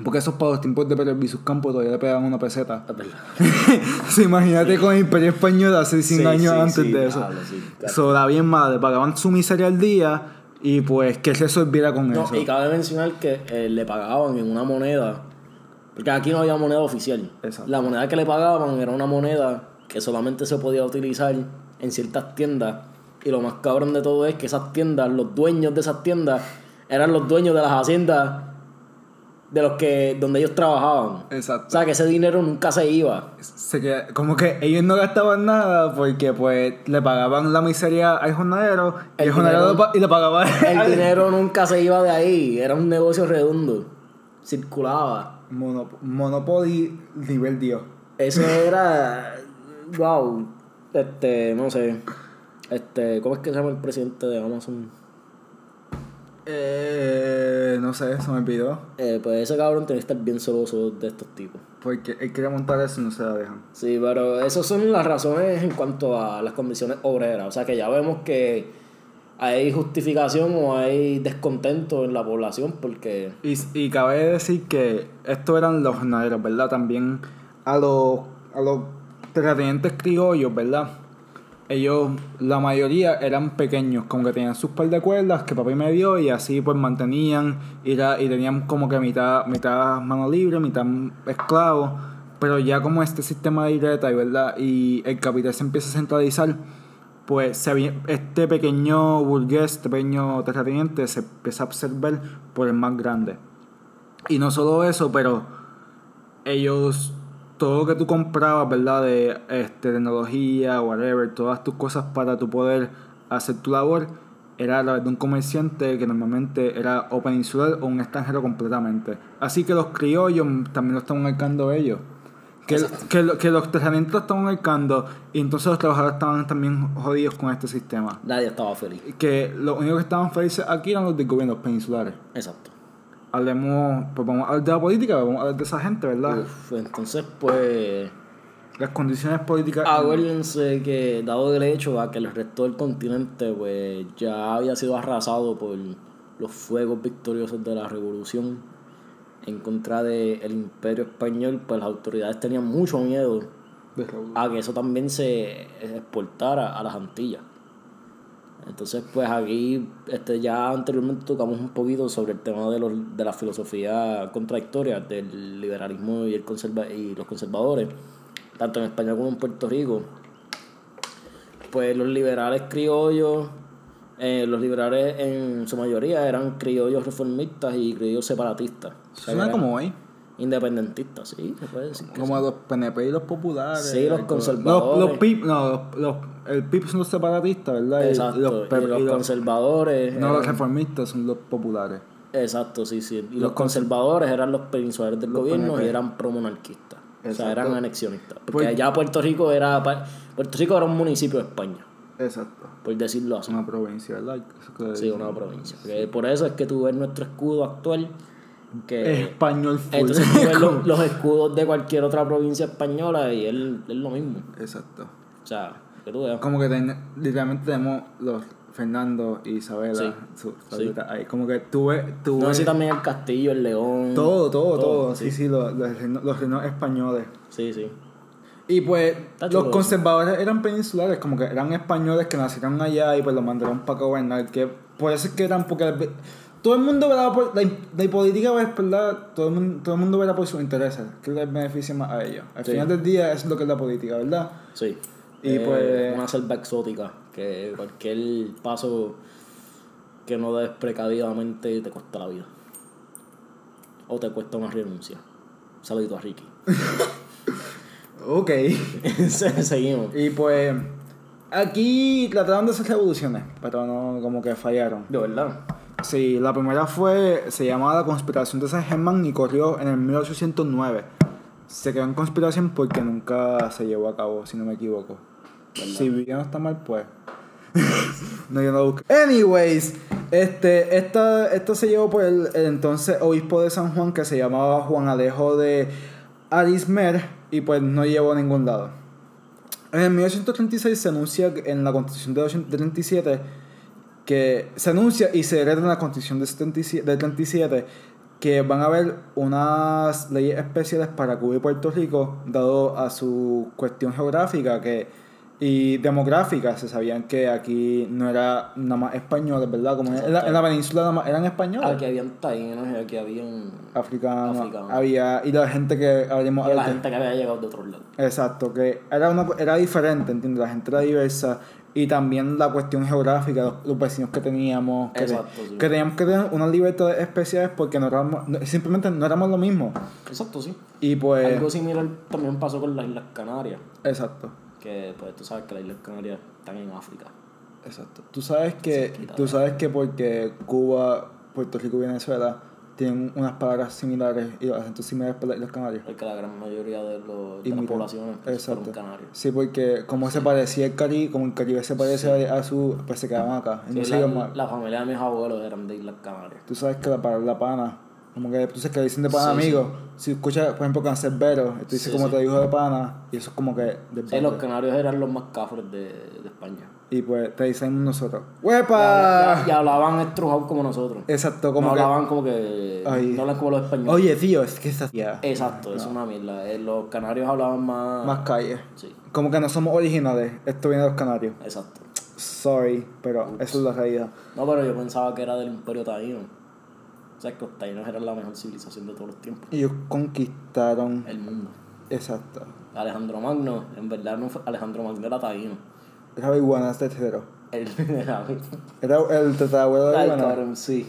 Porque esos para los tiempos de Pedro sus campos todavía le pegaban una peseta. Es verdad. Sí, imagínate con el Imperio Español hace 100 Sí, años antes de eso. sí, claro. Eso era bien pagaban su miseria al día y pues que se resolviera con No, eso. y cabe mencionar que eh, le pagaban en una moneda, porque aquí no había moneda oficial. Exacto. La moneda que le pagaban era una moneda que solamente se podía utilizar en ciertas tiendas. Y lo más cabrón de todo es que esas tiendas, los dueños de esas tiendas, eran los dueños de las haciendas de los que donde ellos trabajaban. Exacto. O sea que ese dinero nunca se iba. Se queda- como que ellos no gastaban nada porque pues le pagaban la miseria al jornalero y el, El jornalero dinero- le pa- y le pagaba El dinero nunca se iba de ahí. Era un negocio redondo. Circulaba. Mono- Monopoly nivel Dios. Eso era. Wow. Este, no sé. Este, ¿cómo es que se llama el presidente de Amazon? Eh, no sé, se me olvidó. Eh, pues ese cabrón tiene que estar bien celoso de estos tipos. Porque él quería montar eso y no se la dejan. Sí, pero esas son las razones en cuanto a las condiciones obreras. O sea que ya vemos que hay justificación o hay descontento en la población porque. Y, y cabe decir que estos eran los jornaleros, ¿verdad? También a los, a los terratenientes criollos, ¿verdad? Ellos, la mayoría eran pequeños, como que tenían sus par de cuerdas que papi me dio y así pues mantenían y, era- y tenían como que mitad, mitad mano libre, mitad esclavo. Pero ya como este sistema de libreta, y ¿verdad? Y el capital se empieza a centralizar, pues este pequeño burgués, este pequeño terrateniente se empieza a absorber por el más grande. Y no solo eso, pero ellos, todo lo que tú comprabas, ¿verdad? De este, tecnología, whatever, todas tus cosas para tu poder hacer tu labor, era a través de un comerciante que normalmente era o peninsular o un extranjero completamente. Así que los criollos también lo estaban marcando ellos. Que, que, lo- que los terratenientes estaban marcando y entonces los trabajadores estaban también jodidos con este sistema. Nadie estaba feliz. Que los únicos que estaban felices aquí eran los del gobierno, los peninsulares. Exacto. Hablemos, pues vamos a hablar de la política, vamos a hablar de esa gente, ¿verdad? Uf, entonces, pues. Las condiciones políticas. Acuérdense que, dado el hecho a que el resto del continente pues ya había sido arrasado por los fuegos victoriosos de la revolución en contra del imperio español, pues las autoridades tenían mucho miedo de a que eso también se exportara a las Antillas. Entonces, pues aquí este, ya anteriormente tocamos un poquito sobre el tema de, los, de la filosofía contradictoria del liberalismo y, el conserva y los conservadores, tanto en España como en Puerto Rico. Pues los liberales criollos, eh, los liberales en su mayoría eran criollos reformistas y criollos separatistas. Suena como hoy. Independentistas, sí, se puede decir. Como los PNP y los populares. Sí, los Los- conservadores. Los, los PIP, no, los, los- el PIP son los separatistas, ¿verdad? Y Exacto, los, y los y conservadores. no, los reformistas son los populares. Exacto, sí, sí. Y Los conservadores eran los peninsulares del gobierno PNP. y eran promonarquistas. O sea, eran anexionistas. Porque Pues- allá Puerto Rico era Puerto Rico era un municipio de España, Exacto. por decirlo así. Una provincia, ¿verdad? Sí, una provincia. Porque por eso es que tú ves nuestro escudo actual que español full. entonces tú ves los, los escudos de cualquier otra provincia española y es, es lo mismo. Exacto. O sea, que tú veas. Como que ten- literalmente tenemos los Fernando y Isabela. Sí. su- ahí. Como que tú ves. Tú No ves sé también el castillo, el león. todo, todo, todo, todo, Sí, sí, los, los, reinos- los reinos españoles. Sí, sí. Y pues los conservadores eran peninsulares, como que eran españoles que nacieron allá y pues los mandaron para gobernar. Que por eso es que eran, porque todo el mundo verá por. La, la política es verdad, todo el, mundo, todo el mundo verá por sus intereses. Que les beneficia más a ellos. Al Sí. final del día, es lo que es la política, ¿verdad? Sí. Y Eh, pues- Una selva exótica, que cualquier paso que no des precavidamente te cuesta la vida. O te cuesta una renuncia. Saludito a Ricky. Ok. Seguimos. y pues. Aquí trataron de hacer revoluciones, pero no, como que fallaron. De verdad. Sí, la primera fue, se llamaba la conspiración de San Germán y corrió en el 1809. Se quedó en conspiración porque nunca se llevó a cabo, si no me equivoco. Si bien no está mal, pues. no, yo no lo busqué. Anyways, este, esta, esto se llevó por el, el entonces obispo de San Juan que se llamaba Juan Alejo de Arismer y pues no llevó a ningún lado. En el 1836 se anuncia en la constitución de 8- de 37 que se anuncia y se hereda en la constitución de 77 de 37 que van a haber unas leyes especiales para Cuba y Puerto Rico dado a su cuestión geográfica que y demográfica se sabían que aquí no era nada más españoles verdad como en la, en la península nada más eran españoles Aquí habían taínos y aquí habían. africanos Africanos. había y la gente que hablemos Y la gente que había llegado de otros lados. Exacto, que era, una, era diferente, ¿entiendes? La gente era diversa y también la cuestión geográfica, los, los vecinos que teníamos, que, Exacto, sí. que teníamos que tener unas libertades especiales porque no éramos, no- simplemente no éramos lo mismo. Exacto, sí. Y pues, Algo similar también pasó con las Islas Canarias. exacto, Que pues tú sabes que las Islas Canarias están en África. exacto. Tú sabes que, tú sabes que porque Cuba, Puerto Rico y Venezuela tienen unas palabras similares y los acentos similares para las Islas Canarias. Porque la gran mayoría de, los, de las poblaciones pues, fueron canarios. Sí, porque como se parecía el Caribe, como el Caribe se parece a su, pues se quedaban acá. Sí, la, más. la familia de mis abuelos eran de Islas Canarias. Tú sabes que la palabra pana, como que tú sabes que dicen de pana Sí, amigo. Si escuchas, por ejemplo, cancerbero, tú dices Sí, como sí. te dijo de pana, y eso es como que de Sí, los canarios eran los más cafres de, de España. Y pues te dicen nosotros, Y, ¡Huepa! y hablaban estrujado como nosotros. Exacto, no como que. hablaban como que. Ay. No hablan como los españoles. Oye, tío, es que. Ya. Exacto, es una mierda. Eh, Los canarios hablaban más. Más calle. Sí, Como que no somos originales, esto viene de los canarios. exacto. Sorry, pero eso es la realidad. No, pero yo pensaba que era del Imperio Taíno. O sea, que los taínos eran la mejor civilización de todos los tiempos. Ellos conquistaron. El mundo. Exacto. Alejandro Magno, en verdad no fue. Alejandro Magno era taíno. Era Iguanas tercero. Él era. Era el tatarabuelo de Ay, Iguanas. cabrón, sí.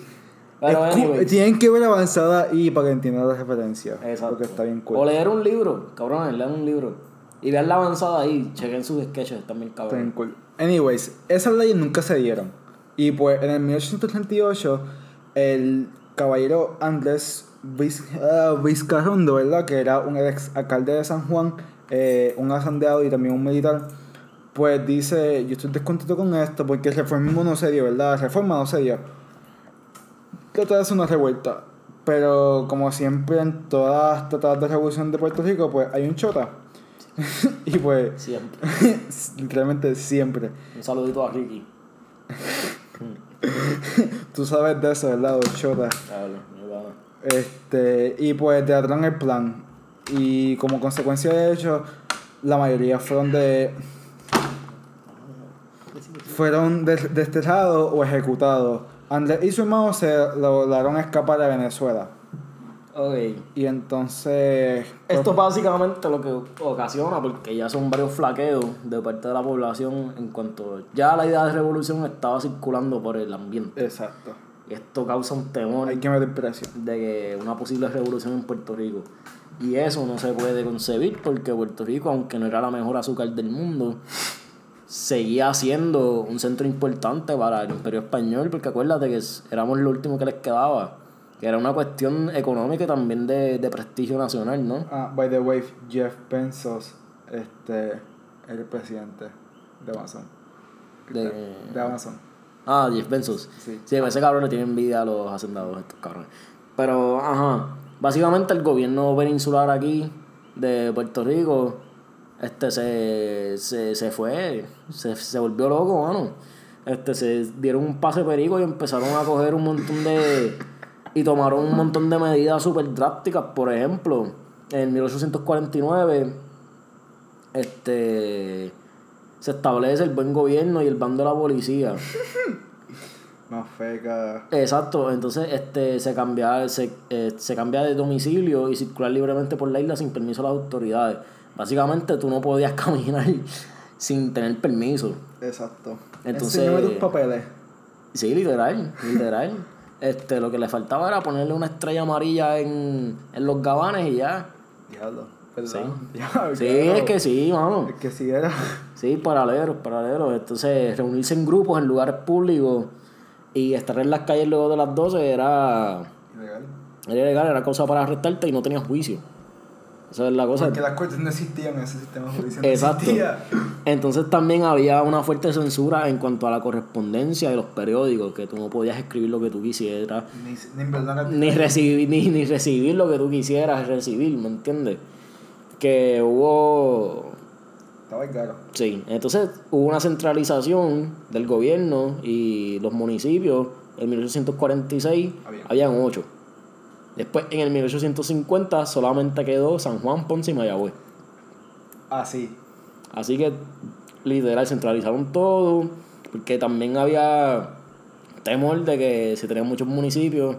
Pero, anyways, Tienen que ver avanzada y para que entiendan la referencia. Exacto. Porque está bien cool. O leer un libro, cabrones, lean un libro. Y vean la avanzada ahí, chequen sus sketches, están bien Está bien cool. Anyways, esas leyes nunca se dieron. Y pues en el 1838, el caballero Andrés ah, Vizcarrondo, ¿verdad? Que era un ex alcalde de San Juan, eh, un asandeado y también un militar, pues dice: Yo estoy descontento con esto porque el reformismo no se dio, ¿verdad? La reforma no se dio. Trata de hacer una revuelta. Pero como siempre en todas las tratadas de revolución de Puerto Rico, pues hay un chota. y pues Siempre. literalmente siempre. Un saludito a Ricky. Tú sabes de eso, ¿verdad? Los chotas. Pana. Este, y pues teatran el plan. Y como consecuencia de hecho, la mayoría fueron de. Fueron des- desterrados o ejecutados. Andrés y su hermano se lograron escapar de Venezuela. Ok. Y entonces. pues, Esto es básicamente lo que ocasiona, porque ya son varios flaqueos de parte de la población en cuanto ya la idea de revolución estaba circulando por el ambiente. Exacto. Y esto causa un temor Hay que meter presión. de que una posible revolución en Puerto Rico. Y eso no se puede concebir porque Puerto Rico, aunque no era la mejor azúcar del mundo, seguía siendo un centro importante para el imperio español, porque acuérdate que éramos lo último que les quedaba, que era una cuestión económica y también de, de prestigio nacional, ¿no? Ah, by the way, Jeff Bezos, este, es el presidente de Amazon. De- De Amazon. Ah, Jeff Bezos. Sí. Sí, ese cabrón le tiene envidia a los hacendados, estos cabrones. Pero, ajá, básicamente el gobierno peninsular aquí de Puerto Rico este se, se, se fue, se, se volvió loco, mano. Este, se dieron un pase perico y empezaron a coger un montón de... Y tomaron un montón de medidas súper drásticas. Por ejemplo, en 1849, este... Se establece el buen gobierno y el bando de la policía. Más feca. Exacto, entonces este se cambia, se, eh, se cambia de domicilio y circular libremente por la isla sin permiso de las autoridades. Básicamente tú no podías caminar sin tener permiso. Exacto. Entonces- Enséñame tus papeles. Sí, literal, literal. este, lo que le faltaba era ponerle una estrella amarilla en, en los gabanes y ya. Diablo. Sí. Ya, Sí, claro. es que sí, mano. Es que sí era. Sí, paralelos, paralelos. Entonces, reunirse en grupos en lugares públicos y estar en las calles luego de las 12 era, Ilegal. era ilegal, era cosa para arrestarte y no tenías juicio. Esa es la cosa. Porque las cortes no existían en ese sistema judicial. no Exacto. existía. Entonces también había una fuerte censura en cuanto a la correspondencia de los periódicos, que tú no podías escribir lo que tú quisieras, Ni, ni en verdad. ni recibir, ni, ni recibir lo que tú quisieras recibir, ¿me entiendes? Que hubo Estaba caro. Sí, entonces hubo una centralización del gobierno y los municipios. En 1846 Había. habían ocho. Después, en el 1850, solamente quedó San Juan, Ponce y Mayagüez. Ah, sí. Así que, literal, centralizaron todo. Porque también había temor de que si tenían muchos municipios,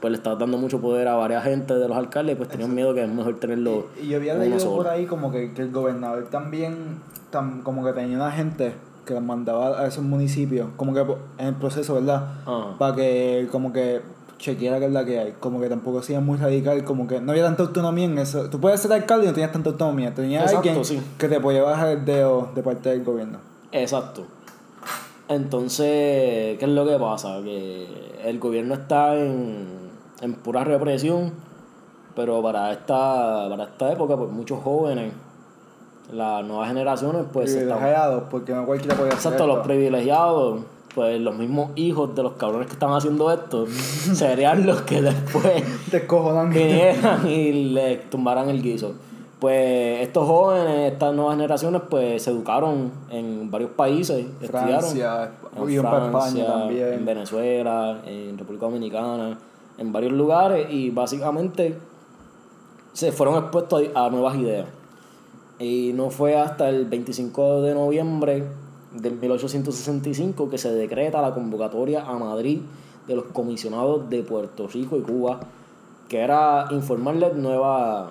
pues le estabas dando mucho poder a varias gente de los alcaldes, pues tenían miedo que es mejor tenerlo. Y yo había leído solo. por ahí como que, que el gobernador también, tam- como que tenía una gente que mandaba a esos municipios, como que en el proceso, ¿verdad? Ajá. Para que como que chequeara qué es la que hay, como que tampoco sea muy radical, como que no había tanta autonomía en eso. Tú puedes ser alcalde y no tenías tanta autonomía, tenías Exacto, alguien sí. que te podía bajar el dedo de parte del gobierno. Exacto. Entonces, ¿qué es lo que pasa? Que el gobierno está en, en pura represión, pero para esta, para esta época, pues muchos jóvenes, las nuevas generaciones, pues están- Privilegiados, porque no cualquiera podía hacer Exacto, los privilegiados, pues los mismos hijos de los cabrones que están haciendo esto, serían los que después vinieran y le tumbaran el guiso. Pues estos jóvenes, estas nuevas generaciones, pues se educaron en varios países, estudiaron Francia, en y en España también. en Venezuela, en República Dominicana, en varios lugares y básicamente se fueron expuestos a, a nuevas ideas. Y no fue hasta el 25 de noviembre del 1865 que se decreta la convocatoria a Madrid de los comisionados de Puerto Rico y Cuba, que era informarles nueva...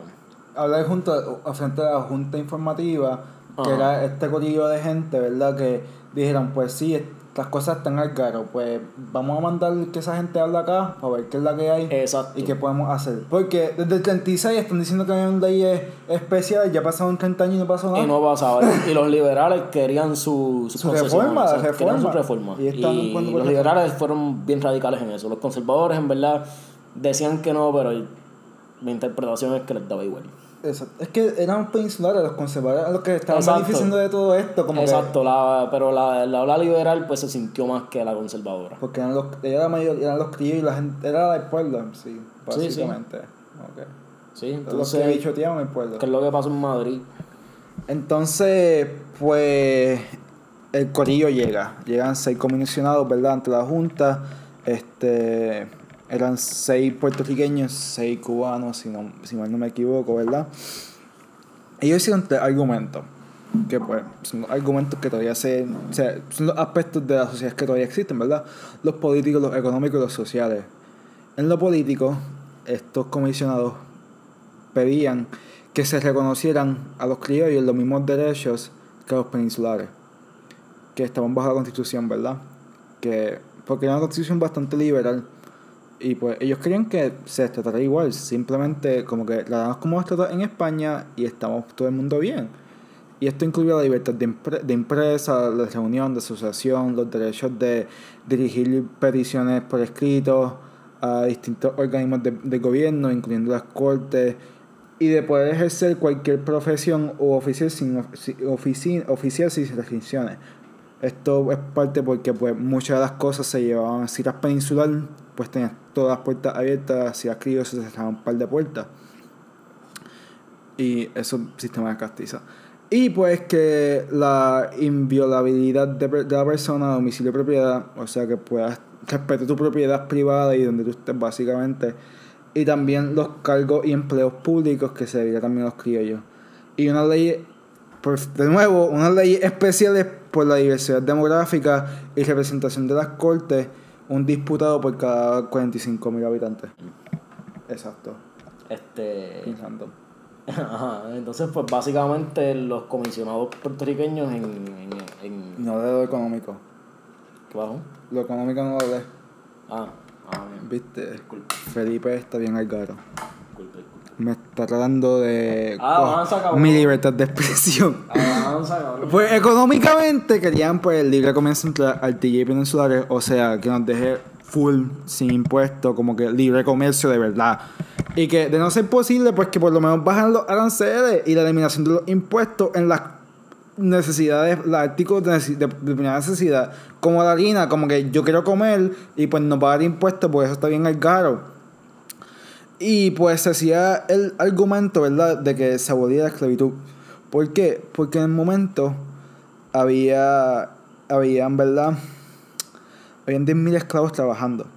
hablar junto a frente a la junta informativa que era este corillo de gente verdad que dijeron pues sí estas cosas están al caro pues vamos a mandar que esa gente hable acá para ver qué es la que hay Exacto. y qué podemos hacer porque desde el 36 están diciendo que hay una ley especial ya pasaron 30 años y no pasó nada Y no pasaba. y los liberales querían su, Su concesiones, reforma, o sea, querían su reforma. Y los liberales fueron bien radicales en eso. Los conservadores, en verdad, decían que no, pero mi interpretación es que les daba igual. Exacto. es que eran peninsulares los conservadores los que estaban beneficiando de todo esto como que- Exacto, la, pero la, la ola liberal pues se sintió más que la conservadora. porque eran los era la mayoría eran los críos y la gente era el pueblo sí Sí, sí. básicamente Ok. Sí, los que entonces, bichoteaban el pueblo ¿qué es lo que pasó en Madrid? Entonces, pues el corillo llega. Llegan seis comisionados, ¿verdad? Ante la Junta. Este, eran seis puertorriqueños, seis cubanos, si, no, si mal no me equivoco, ¿verdad? Ellos hicieron tres argumentos. Que pues son argumentos que todavía se. O sea, son los aspectos de la sociedad que todavía existen, ¿verdad? Los políticos, los económicos y los sociales. En lo político, estos comisionados pedían que se reconocieran a los criollos los mismos derechos que a los peninsulares, que estaban bajo la constitución, ¿verdad? Que, porque era una constitución bastante liberal y pues ellos querían que se tratara igual, simplemente como que la damos como trata en España y estamos todo el mundo bien. Y esto incluía la libertad de, empre- de empresa, de reunión, de asociación, los derechos de dirigir peticiones por escrito a distintos organismos de, gobierno, incluyendo las cortes, y de poder ejercer cualquier profesión o oficial sin, of- si- ofici- oficial sin restricciones. Esto es parte porque pues muchas de las cosas se llevaban, si eras peninsular, pues tenías todas las puertas abiertas, si eras criollo se cerraban un par de puertas. Y eso sistema de castiza. Y pues que la inviolabilidad de, la persona, domicilio y propiedad, o sea que puedas respetar tu propiedad privada y donde tú estés básicamente. Y también los cargos y empleos públicos que se también a los criollos. Y una ley, pues de nuevo, unas leyes especiales por la diversidad demográfica y representación de las cortes un disputado por cada 45 mil habitantes. Exacto. Este. Pensando. Ajá, entonces, pues básicamente los comisionados puertorriqueños en. en, en No de lo económico. ¿Qué bajo? Lo económico no lo de. Ah, ah, bien. Viste, Disculpa, Felipe está bien al garo. disculpa. Me está tratando de. Ah, avanza, cabrón. mi libertad de expresión. Avanza, cabrón. Pues económicamente querían pues el libre comercio entre Artilla y Peninsulares, o sea, que nos deje full, sin impuestos, como que libre comercio de verdad. Y que de no ser posible, pues que por lo menos bajan los aranceles y la eliminación de los impuestos en las necesidades, los artículos de, primera necesidad, como la harina, como que yo quiero comer y pues no pagar impuestos porque eso está bien al caro. Y pues se hacía el argumento, ¿verdad?, de que se abolía la esclavitud. ¿Por qué? Porque en el momento había, habían, ¿verdad?, habían 10.000 esclavos trabajando.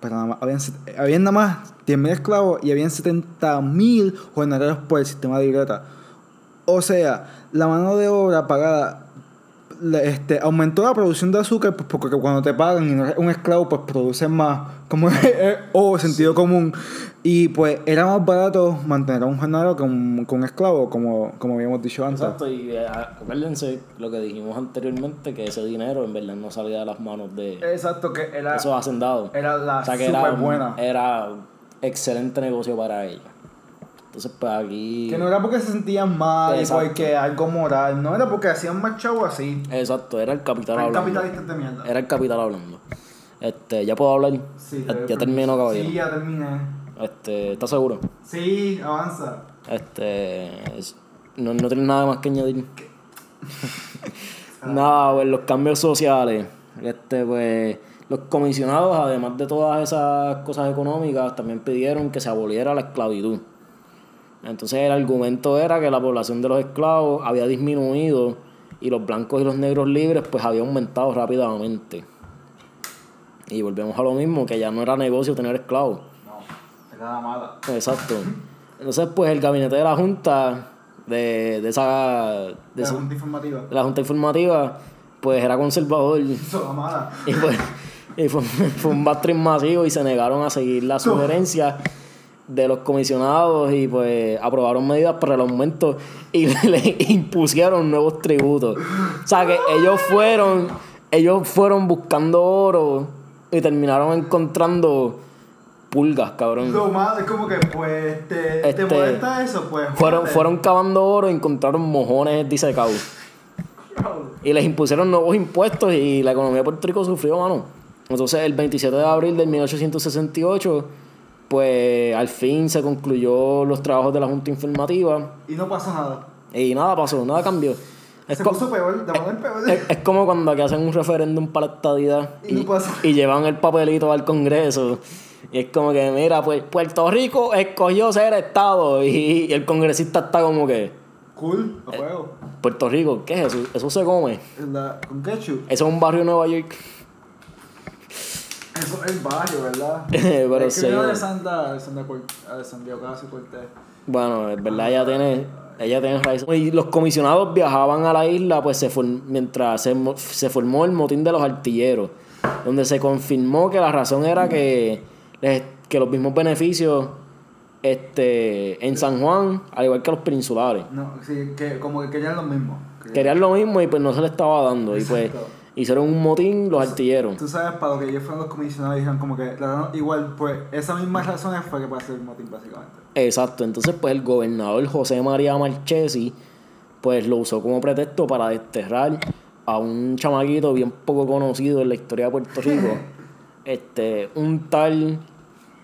Pero nada más, habían, habían nada más 10.000 esclavos y habían 70.000 jornaleros por el sistema de libreta. O sea, la mano de obra pagada este, aumentó la producción de azúcar pues, porque cuando te pagan y no eres un esclavo pues produces más como o sentido común y pues era más barato mantener a un jornalero que un, que un esclavo como, como habíamos dicho antes Exacto, y eh, acuérdense lo que dijimos anteriormente, que ese dinero en verdad no salía de las manos de exacto que era esos hacendados. era la O sea que era, buena era excelente negocio para ellos. Entonces, pues aquí. que no era porque se sentían mal Exacto. porque algo moral no era porque hacían más chavo así Exacto, era el capital Eran hablando. capitalistas de mierda Era el capital hablando. Este, ya puedo hablar. Sí, ya, ya termino, caballero. sí ya terminé Este, ¿estás seguro? sí avanza Este, es- no, no tienes nada más que añadir. nada, pues los cambios sociales. Este, pues, los comisionados, además de todas esas cosas económicas, también pidieron que se aboliera la esclavitud. Entonces el argumento era que la población de los esclavos había disminuido y los blancos y los negros libres pues había aumentado rápidamente. Y volvemos a lo mismo, que ya no era negocio tener esclavos. no era la mala Exacto. Entonces, pues el gabinete de la Junta, de, de esa. De, la junta informativa de la Junta Informativa, pues era conservador. eso la mala Y pues y fue, fue un backstream masivo y se negaron a seguir las sugerencias de los comisionados y pues aprobaron medidas para el aumento y le impusieron nuevos tributos. O sea que ellos fueron, ellos fueron buscando oro y terminaron encontrando pulgas, cabrón. Lo malo es como que, pues, te, Este, te molesta eso, pues. Fueron, fueron cavando oro y encontraron mojones disecados. Y les impusieron nuevos impuestos y la economía de Puerto Rico sufrió, mano. Entonces, el 27 de abril del 1868, pues al fin se concluyó los trabajos de la Junta Informativa. Y no pasó nada. Y nada pasó, nada cambió. Es, Se co- puso peor, de manera peor. es, es como cuando aquí hacen un referéndum para la estadidad Y no pasa. y llevan el papelito al Congreso. Y es como que, mira, pues Puerto Rico escogió ser Estado. Y, y el congresista está como que, Cool, a juego. Puerto Rico, ¿qué es eso? Eso se come. La- con ketchup. Eso es un barrio de Nueva York. Eso es el barrio, ¿verdad? Pero el sí. de de Santa, Cor- de San Diego Ocasio Cortés. Bueno, es verdad, ella tiene, ella tiene raíces. Y los comisionados viajaban a la isla, pues se form- mientras se, se formó el motín de los artilleros, donde se confirmó que la razón era que, les- que los mismos beneficios este, en San Juan, al igual que los peninsulares, No, sí, que como que querían lo mismo. Que- querían lo mismo y pues no se les estaba dando. Y pues. Hicieron un motín los artilleros. Tú sabes, para lo que ellos fueron los comisionados, dijeron como que, igual, pues, esas mismas razones fue que hacer el motín, básicamente. Exacto, entonces pues el gobernador José María Marchesi pues lo usó como pretexto para desterrar a un chamaquito bien poco conocido en la historia de Puerto Rico, este, un tal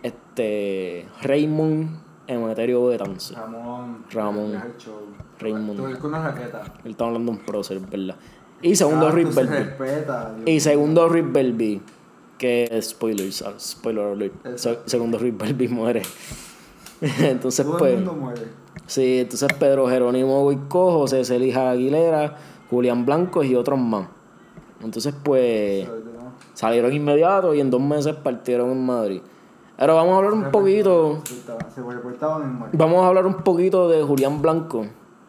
este Raymond Emeterio Betance. Ramón. Ramón. Raymond. Tú con una raqueta. Él está hablando de un prócer, ¿verdad? Y segundo Ah, Rick se Belby. respeta, Y segundo Rick Belby, que spoilers, spoiler alert. Se- Exacto. segundo Rick Belby muere. Entonces Todo pues el mundo muere. Sí, entonces Pedro Jerónimo Boicó, José Celija Aguilera, Julián Blancos y otros más. Entonces, pues, salieron inmediato y en dos meses partieron en Madrid. Ahora vamos a hablar un poquito, Se vamos a hablar un poquito de Julián Blanco.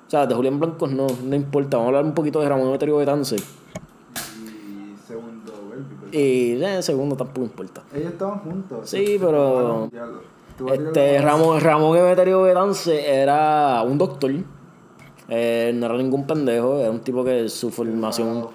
O sea, de Julián Blancos no, no importa, vamos a hablar un poquito de Ramón Emeterio Betance. Y segundo, Belby, Y eh, segundo tampoco importa. Ellos estaban juntos. Sí, pero. Diablo. Tú vas a tirar Este, Ramón, Ramón Emeterio Betance era un doctor. Eh, no era ningún pendejo, era un tipo que su formación,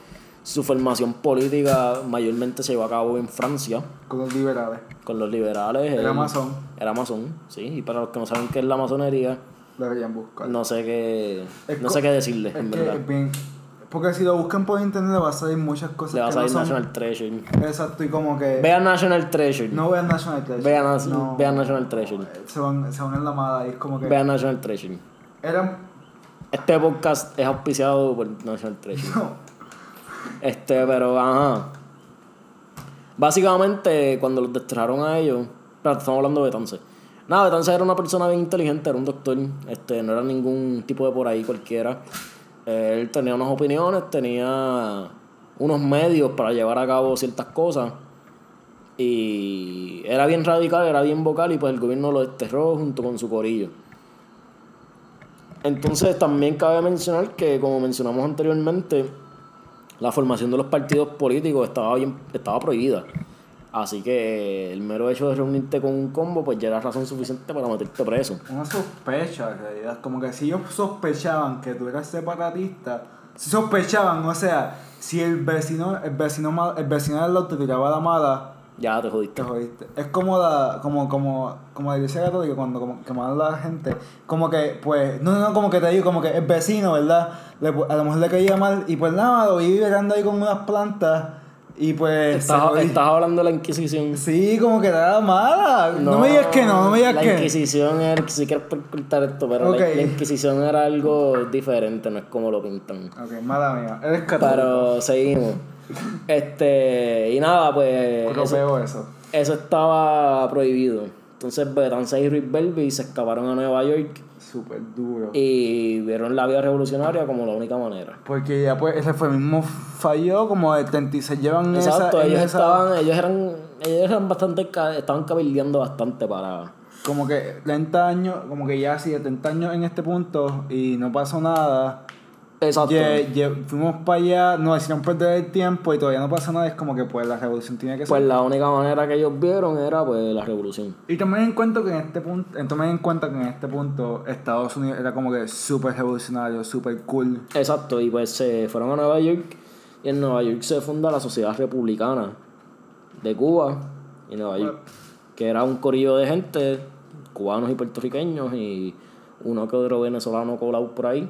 su formación política mayormente se llevó a cabo en Francia Con los liberales. con los liberales. Era masón. Era masón, sí. Y para los que no saben qué es la masonería, Deberían buscar. no sé qué, Es no sé qué decirles, Es en verdad. bien- Porque si lo buscan por internet le va a salir muchas cosas Le va a salir no son... National Treasure. Exacto, y como que... Vean National Treasure. No vean National Treasure. Vean, No. vean National Treasure. Se van, se van en la mala y es como que... Vean National Treasure. Eran... Este podcast es auspiciado por National Treasure. Este, pero ajá. Básicamente, cuando los desterraron a ellos. Espera, estamos hablando de Betance. Nada, Betance era una persona bien inteligente, era un doctor. Este, no era ningún tipo de por ahí cualquiera. Él tenía unas opiniones, tenía unos medios para llevar a cabo ciertas cosas. Y era bien radical, era bien vocal y pues el gobierno lo desterró junto con su corillo. Entonces también cabe mencionar que, como mencionamos anteriormente, la formación de los partidos políticos estaba, bien, estaba prohibida. Así que el mero hecho de reunirte con un combo, pues ya era razón suficiente para meterte preso. Una sospecha, en realidad. Como que si ellos sospechaban que tú eras separatista, si sospechaban, o sea, si el vecino, el vecino, el vecino del lado te tiraba la mala, Ya te te jodiste. Es como la, como, como, como la iglesia católica cuando como, quemaban a la gente, como que, pues, no, no, como que te digo, como que el vecino, ¿verdad? Le- a lo mejor le caía mal y pues nada, lo vi llegando ahí con unas plantas y pues... Estás, hablando de la Inquisición. Sí, como que era mala. No, me digas que no, no me digas la que. Inquisición era, si quieres ocultar esto, pero la- la, Inquisición era algo diferente, no es como lo pintan. Ok, mala mía. Eres católico. Pero seguimos. Este, y nada, pues. Eso, veo eso. eso estaba prohibido. Entonces Betance y Rick Belby se escaparon a Nueva York Súper duro. y vieron la vida revolucionaria como la única manera. Porque ya pues ese fue mismo falló, como de 36 llevan Exacto, esa, ellos esa- estaban, ellos eran, ellos eran bastante, estaban cabildeando bastante para. Como que 30 años, como que ya así 70 años en este punto y no pasó nada. Exacto. Ye- ye- fuimos para allá, nos hicieron perder el tiempo y todavía no pasa nada. Es como que pues la revolución tiene que ser. Pues la única manera que ellos vieron era pues la revolución. Y tomen en cuenta que en este punto, tomen en cuenta que en este punto Estados Unidos era como que súper revolucionario, súper cool. Exacto, y pues se fueron a Nueva York y en Nueva York se funda la Sociedad Republicana de Cuba y Nueva York, que era un corillo de gente, cubanos y puertorriqueños y uno que otro venezolano colado por ahí,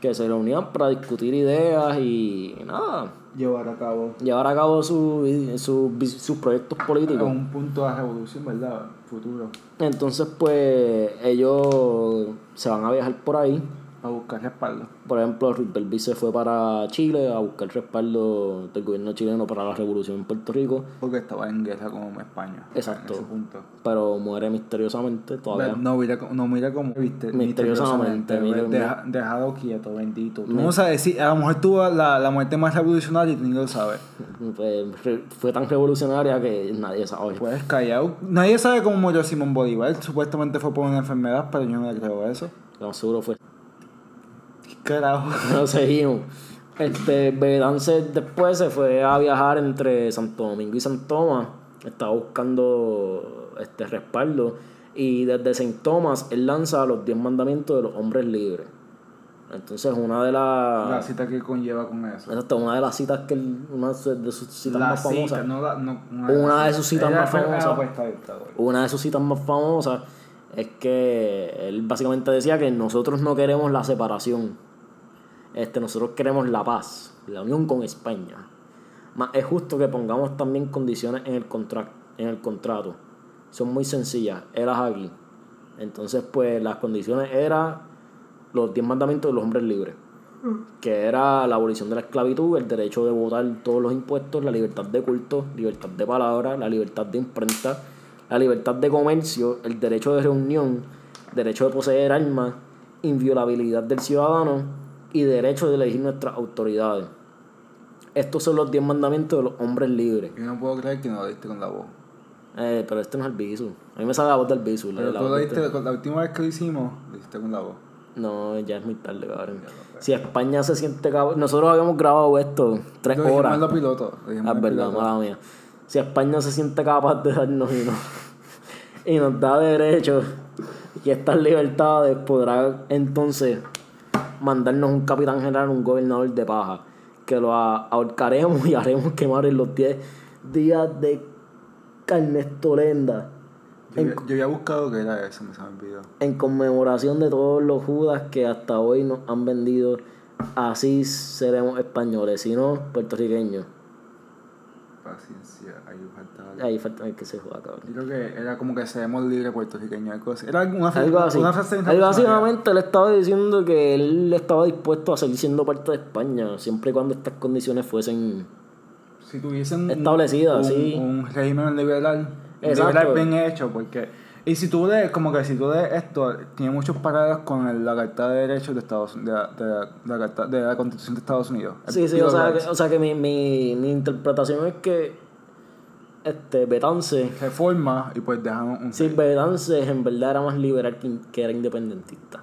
que se reunían para discutir ideas y nada, Llevar a cabo llevar a cabo su- su- sus proyectos a políticos. un punto de revolución, ¿verdad? Futuro. Entonces pues ellos se van a viajar por ahí A buscar respaldo. Por ejemplo, Ruth Belvis se fue para Chile a buscar respaldo del gobierno chileno para la revolución en Puerto Rico, Porque estaba en guerra con España. Exacto. En ese punto. pero muere misteriosamente todavía. No mira, no mira como viste. Misteriosamente, mira, Deja- dejado quieto, bendito. Tú no sabes si a lo mejor tuvo la, la muerte más revolucionaria y tú ni lo sabes. Fue, tan revolucionaria que nadie sabe. Pues callado. Nadie sabe cómo murió Simón Bolívar. Supuestamente fue por una enfermedad, pero yo no le creo eso. Lo seguro fue. Carajo. Pero seguimos. Este, Bedance después se fue a viajar entre Santo Domingo y San Tomás. Estaba buscando este respaldo. Y desde Saint Thomas él lanza los 10 mandamientos de los hombres libres. Entonces una de las... La cita que conlleva con eso. Exacto, una de las citas que él, una de sus citas La más famosas. no la, no, Una de sus citas más famosas. Una de sus citas más famosas es que él básicamente decía que nosotros no queremos la separación. Este, nosotros queremos la paz, la unión con España. Más es justo que pongamos también condiciones en el, contra- en el contrato. Son muy sencillas, eras aquí. Entonces, pues las condiciones eran los 10 mandamientos de los hombres libres. Que era la abolición de la esclavitud, el derecho de votar todos los impuestos, la libertad de culto, libertad de palabra, la libertad de imprenta, la libertad de comercio, el derecho de reunión, derecho de poseer armas, inviolabilidad del ciudadano y derecho de elegir nuestras autoridades. Estos son los 10 mandamientos de los hombres libres. Yo no puedo creer que no lo diste con la voz. Eh, pero este no es el bisu. A mí me sale la voz del bisu. Pero la tú lo diste, este. la última vez que lo hicimos, lo hiciste con la voz. No, ya es muy tarde, cabrón. Si España se siente capaz. Nosotros habíamos grabado esto tres Lo horas. los pilotos. Ah, es verdad, mala mía. Si España se siente capaz de darnos y, nos- y nos da derechos y estas libertades, podrá entonces mandarnos un capitán general, un gobernador de paja, que lo ahorcaremos y haremos quemar en los 10 días de Carnestolenda. Yo, había- yo había buscado que era eso, me se me olvidó. En conmemoración de todos los judas que hasta hoy nos han vendido, así seremos españoles, si no puertorriqueños. Paciencia, ahí faltaba. Ahí falta el que se joda, cabrón. Yo creo que era como que seamos libres puertorriqueños, algo así. Era una, Algo así. una frase Algo internacional. básicamente él estaba diciendo que él estaba dispuesto a seguir siendo parte de España, siempre y cuando estas condiciones fuesen Si tuviesen Establecidas, un, sí. un régimen liberal, Exacto. liberal bien hecho, porque... Y si tú lees, como que si tú lees esto, tiene muchos paralelos con el- la Carta de Derechos de Estados de la, de la- de la Carta- de la Constitución de Estados Unidos. Sí, sí, o sea, que, o sea que mi, mi, mi interpretación es que este Betance, Reforma y pues dejamos un... sí, Betance en verdad era más liberal que, que era independentista.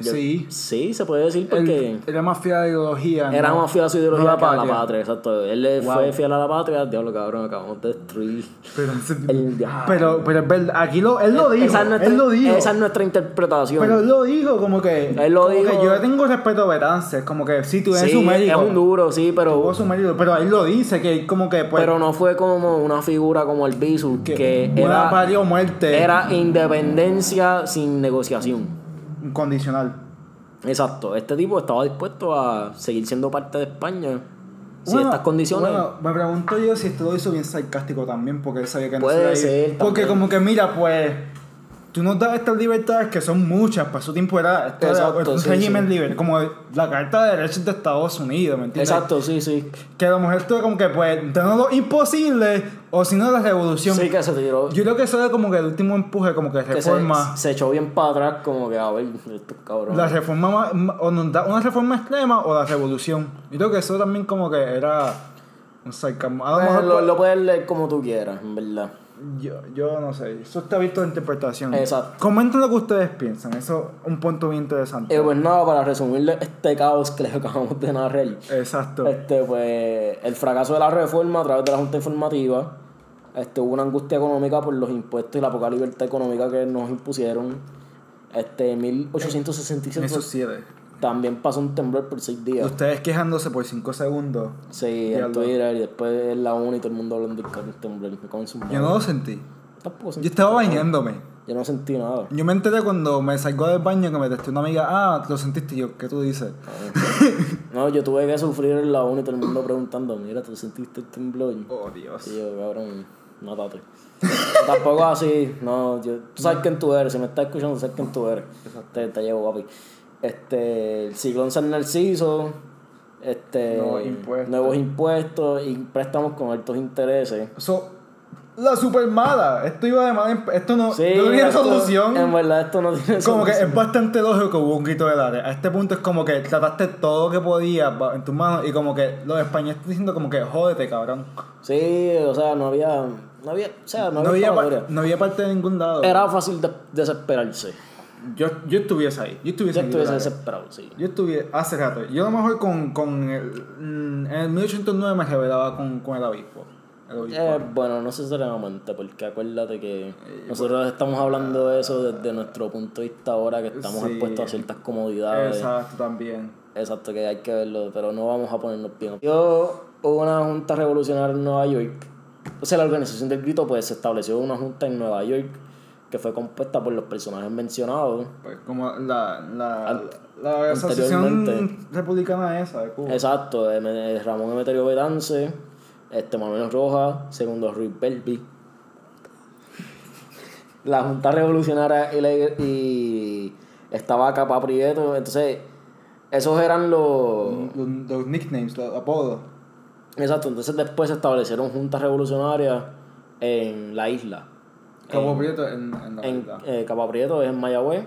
Yo- sí. Sí, se puede decir porque Él era más fiel a la ideología. era ¿no? más fiel a su ideología no la que a la patria. exacto. Él le Wow. fue fiel a la patria, diablo cabrón, acabamos de destruir Pero, el diablo. pero, pero es verdad, aquí lo, él lo dijo. Esa es nuestra, él lo dijo. esa es nuestra interpretación. Pero él lo dijo como que. Él lo como dijo- Que yo tengo respeto a Betances, como que sí, tuve sí, su mérito. es un duro, sí, pero Tuvo su mérito, pero él lo dice, que como que pues. pero no fue como una figura como el Bisu, que, una era, patria o muerte era independencia sin negociación. Condicional. Exacto, este tipo estaba dispuesto a seguir siendo parte de España si Bueno, estas condiciones. Bueno, me pregunto yo si esto lo hizo bien sarcástico también, porque él sabía que no Puede se iba a ir. ser, Porque también. como que mira, pues. Tú nos das estas libertades que son muchas, para su tiempo era, esto era Exacto, un sí, régimen sí. libre, como la Carta de Derechos de Estados Unidos, ¿me entiendes? Exacto, sí, sí. Que a lo mejor esto es como que, pues, tenemos lo imposible, o si no, la revolución. Sí, que se tiró. Yo creo que eso era como que el último empuje, como que que se, reforma. se echó bien para atrás, como que a ver, estos cabrones. La reforma, ma- ma- o nos da una reforma extrema o la revolución. Yo creo que eso también como que era un sarcasmo. A lo Pues, mejor, lo, lo puedes leer como tú quieras, en verdad. Yo, yo no sé, eso está abierto a interpretación. Exacto. Comenten lo que ustedes piensan, eso es un punto bien interesante. Eh, pues nada, para resumirle este caos que les acabamos de narrar. Exacto. Este, pues, el fracaso de la reforma a través de la Junta Informativa. Este, hubo una angustia económica por los impuestos y la poca libertad económica que nos impusieron. Este, en 1867 Eso sí. También pasó un temblor por seis días. Ustedes quejándose por 5 segundos. Sí, en Twitter y después en la UNI y todo el mundo hablando del cabrón temblor. Me. Yo no lo sentí. Tampoco Yo sentí estaba nada. bañándome. Yo no sentí nada. Yo me enteré cuando me salgo del baño que me testé una amiga, ah, lo sentiste yo, ¿qué tú dices? No, yo tuve que sufrir en la UNI y todo el mundo preguntando, mira, ¿tú sentiste el temblor? Oh, Dios. Y yo, cabrón, mátate. Tampoco así, no, yo, tú sabes quién tú eres, si me estás escuchando, sabes quién tú eres. Te, te llevo, papi. Este, el ciclón San Narciso, este, Nuevos impuestos. nuevos impuestos y préstamos con altos intereses. Eso, la super mala. Esto iba de mal en- Esto no, Sí, no esto- solución. En verdad, esto no tiene Como que solución. es bastante lógico que hubo un grito de área. A este punto es como que trataste todo lo que podías en tus manos y como que los españoles están diciendo como que jódete, cabrón. Sí, o sea, no había, no había, o sea, no, No había, no había parte de ningún lado. Era fácil de- desesperarse. Yo, yo estuviese ahí. Yo estuviese Yo estuviese desesperado, sí. Yo estuve hace rato. Yo a lo mejor con, con el, mm, en el 1809 me rebelaba con, con el obispo. El obispo. Eh, bueno, no necesariamente, porque acuérdate que nosotros estamos hablando de eso desde nuestro punto de vista ahora, que estamos Sí. expuestos a ciertas comodidades. Exacto, también. Exacto, que hay que verlo, pero no vamos a ponernos bien. Yo, hubo una junta revolucionaria en Nueva York. O sea, la organización del grito, pues se estableció una junta en Nueva York que fue compuesta por los personajes mencionados. Pues como la, la, Ant- la asociación republicana esa de Cuba. Exacto, eh, Ramón Emeterio Betance, este Manuel Rojas, segundo Ruiz Belvi. La Junta Revolucionaria y, la- y estaba Capa Prieto, entonces esos eran los... Los, los nicknames, los apodos. Exacto, entonces después se establecieron juntas revolucionarias en la isla. Cabo en, Prieto en, en la en eh, Prieto es en Mayagüez.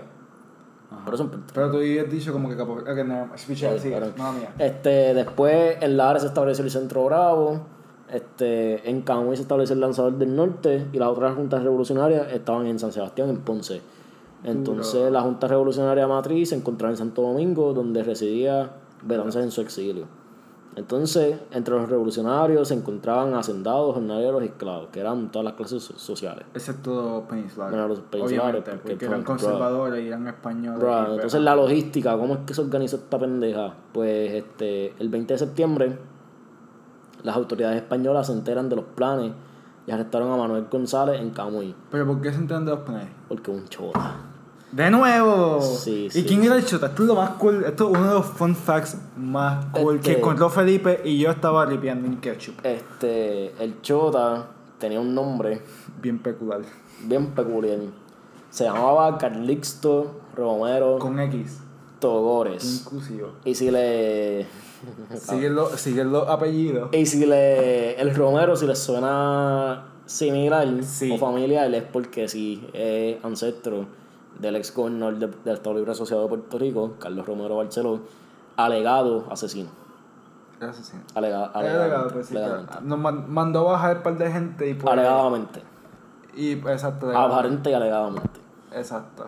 Puerto Pero tú habías dicho como que Prieto. Que no, Sí, mía. Este, después en Lares se estableció el Centro Bravo, este, en Camuy se estableció el Lanzador del Norte y las otras juntas revolucionarias estaban en San Sebastián, en Ponce. Entonces la Junta Revolucionaria Matriz se encontraba en Santo Domingo, donde residía Betances en su exilio. Entonces, entre los revolucionarios se encontraban hacendados, jornaleros y esclavos, que eran todas las clases so- sociales. Excepto peninsulares. Bueno, los peninsulares, porque porque eran conservadores y eran españoles. Y- entonces la logística, ¿cómo es que se organizó esta pendeja? Pues este, el 20 de septiembre las autoridades españolas se enteran de los planes y arrestaron a Manuel González en Camuy, Pero ¿por qué se entiende los planes? porque un chota. ¡De nuevo! Sí, ¿Y quién era el chota? Esto es lo más cool. Esto es uno de los fun facts más cool Este- que encontró Felipe y yo estaba ripiando en ketchup. Este, el chota tenía un nombre Bien peculiar. bien peculiar. Se llamaba Carlixto Romero Con X. Togores. Inclusivo. Y si le... Siguen los, siguen los apellidos. Y si le... El Romero, si le suena similar Sí. o familiar, es porque sí, es ancestro del ex gobernador de- del Estado Libre Asociado de Puerto Rico, Carlos Romero Barceló, alegado asesino. Asesino. Alega, Era legal, alegadamente, pues sí, alegadamente. claro. Nos man- mandó bajar un par de gente y pues. Alegadamente. Y pues, exacto. legal. Aparente y alegadamente. Exacto.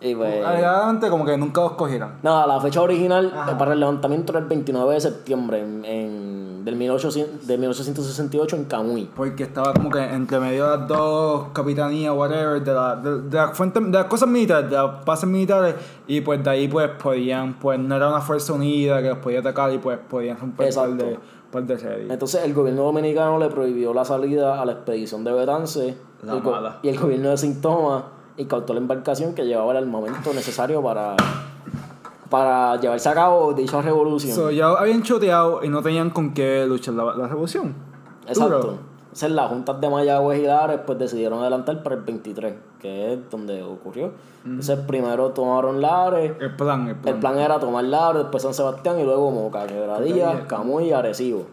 Y pues... Alegadamente como que nunca los cogieron. Nada, la fecha original Ajá. eh, para el levantamiento era el 29 de septiembre en, en- del 1800, de 1868 en Camuy. Porque estaba como que entre medio de las dos capitanías, whatever, de, la, de, de, la fuente- de las cosas militares, de las bases militares, y pues de ahí pues podían, pues no era una fuerza unida que los podía atacar y pues podían romper par de, par de series. Entonces el gobierno dominicano le prohibió la salida a la expedición de Betance La y, y el gobierno de Sintoma incautó la embarcación que llevaba el armamento necesario para, para llevarse a cabo dicha revolución. So, ya habían choteado y no tenían con qué luchar la, la revolución. Exacto. Duro. Entonces las juntas de Mayagüez y Lares pues decidieron adelantar para el 23, que es donde ocurrió. Entonces primero tomaron Lares, El plan, el plan. El plan era tomar Lares, después San Sebastián y luego Moca, Quebradilla, Quebradilla. Camuy y Arecibo.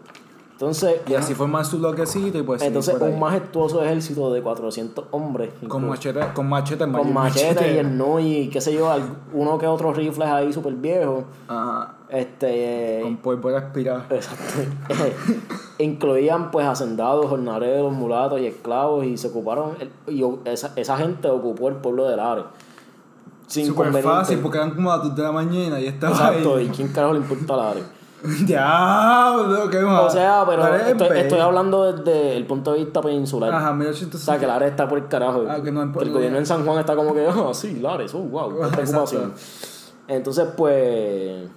Entonces, Y así forman su bloquecito y pues entonces un majestuoso ejército de 400 hombres. Con inclu- machete, con machete, con machete y el no y qué sé yo, uno que otros rifles ahí súper viejos. Ajá. Este, Con pólvora aspirada. Exacto. Incluían pues hacendados, jornaleros, mulatos y esclavos y se ocuparon, el- y esa, esa gente ocupó el pueblo de Lares. Sin Súper fácil porque eran como las 2 de la mañana y estaba Exacto, ahí. y quién carajo le importa Lares. Diablo, qué mal. O sea, pero Lares es estoy, hablando desde el punto de vista peninsular. Ajá, O 1860. sea, que Lares está por el carajo. Ah, que no el gobierno en San Juan está como que, ah, sí, Lares, oh, wow, qué preocupación. Entonces, pues,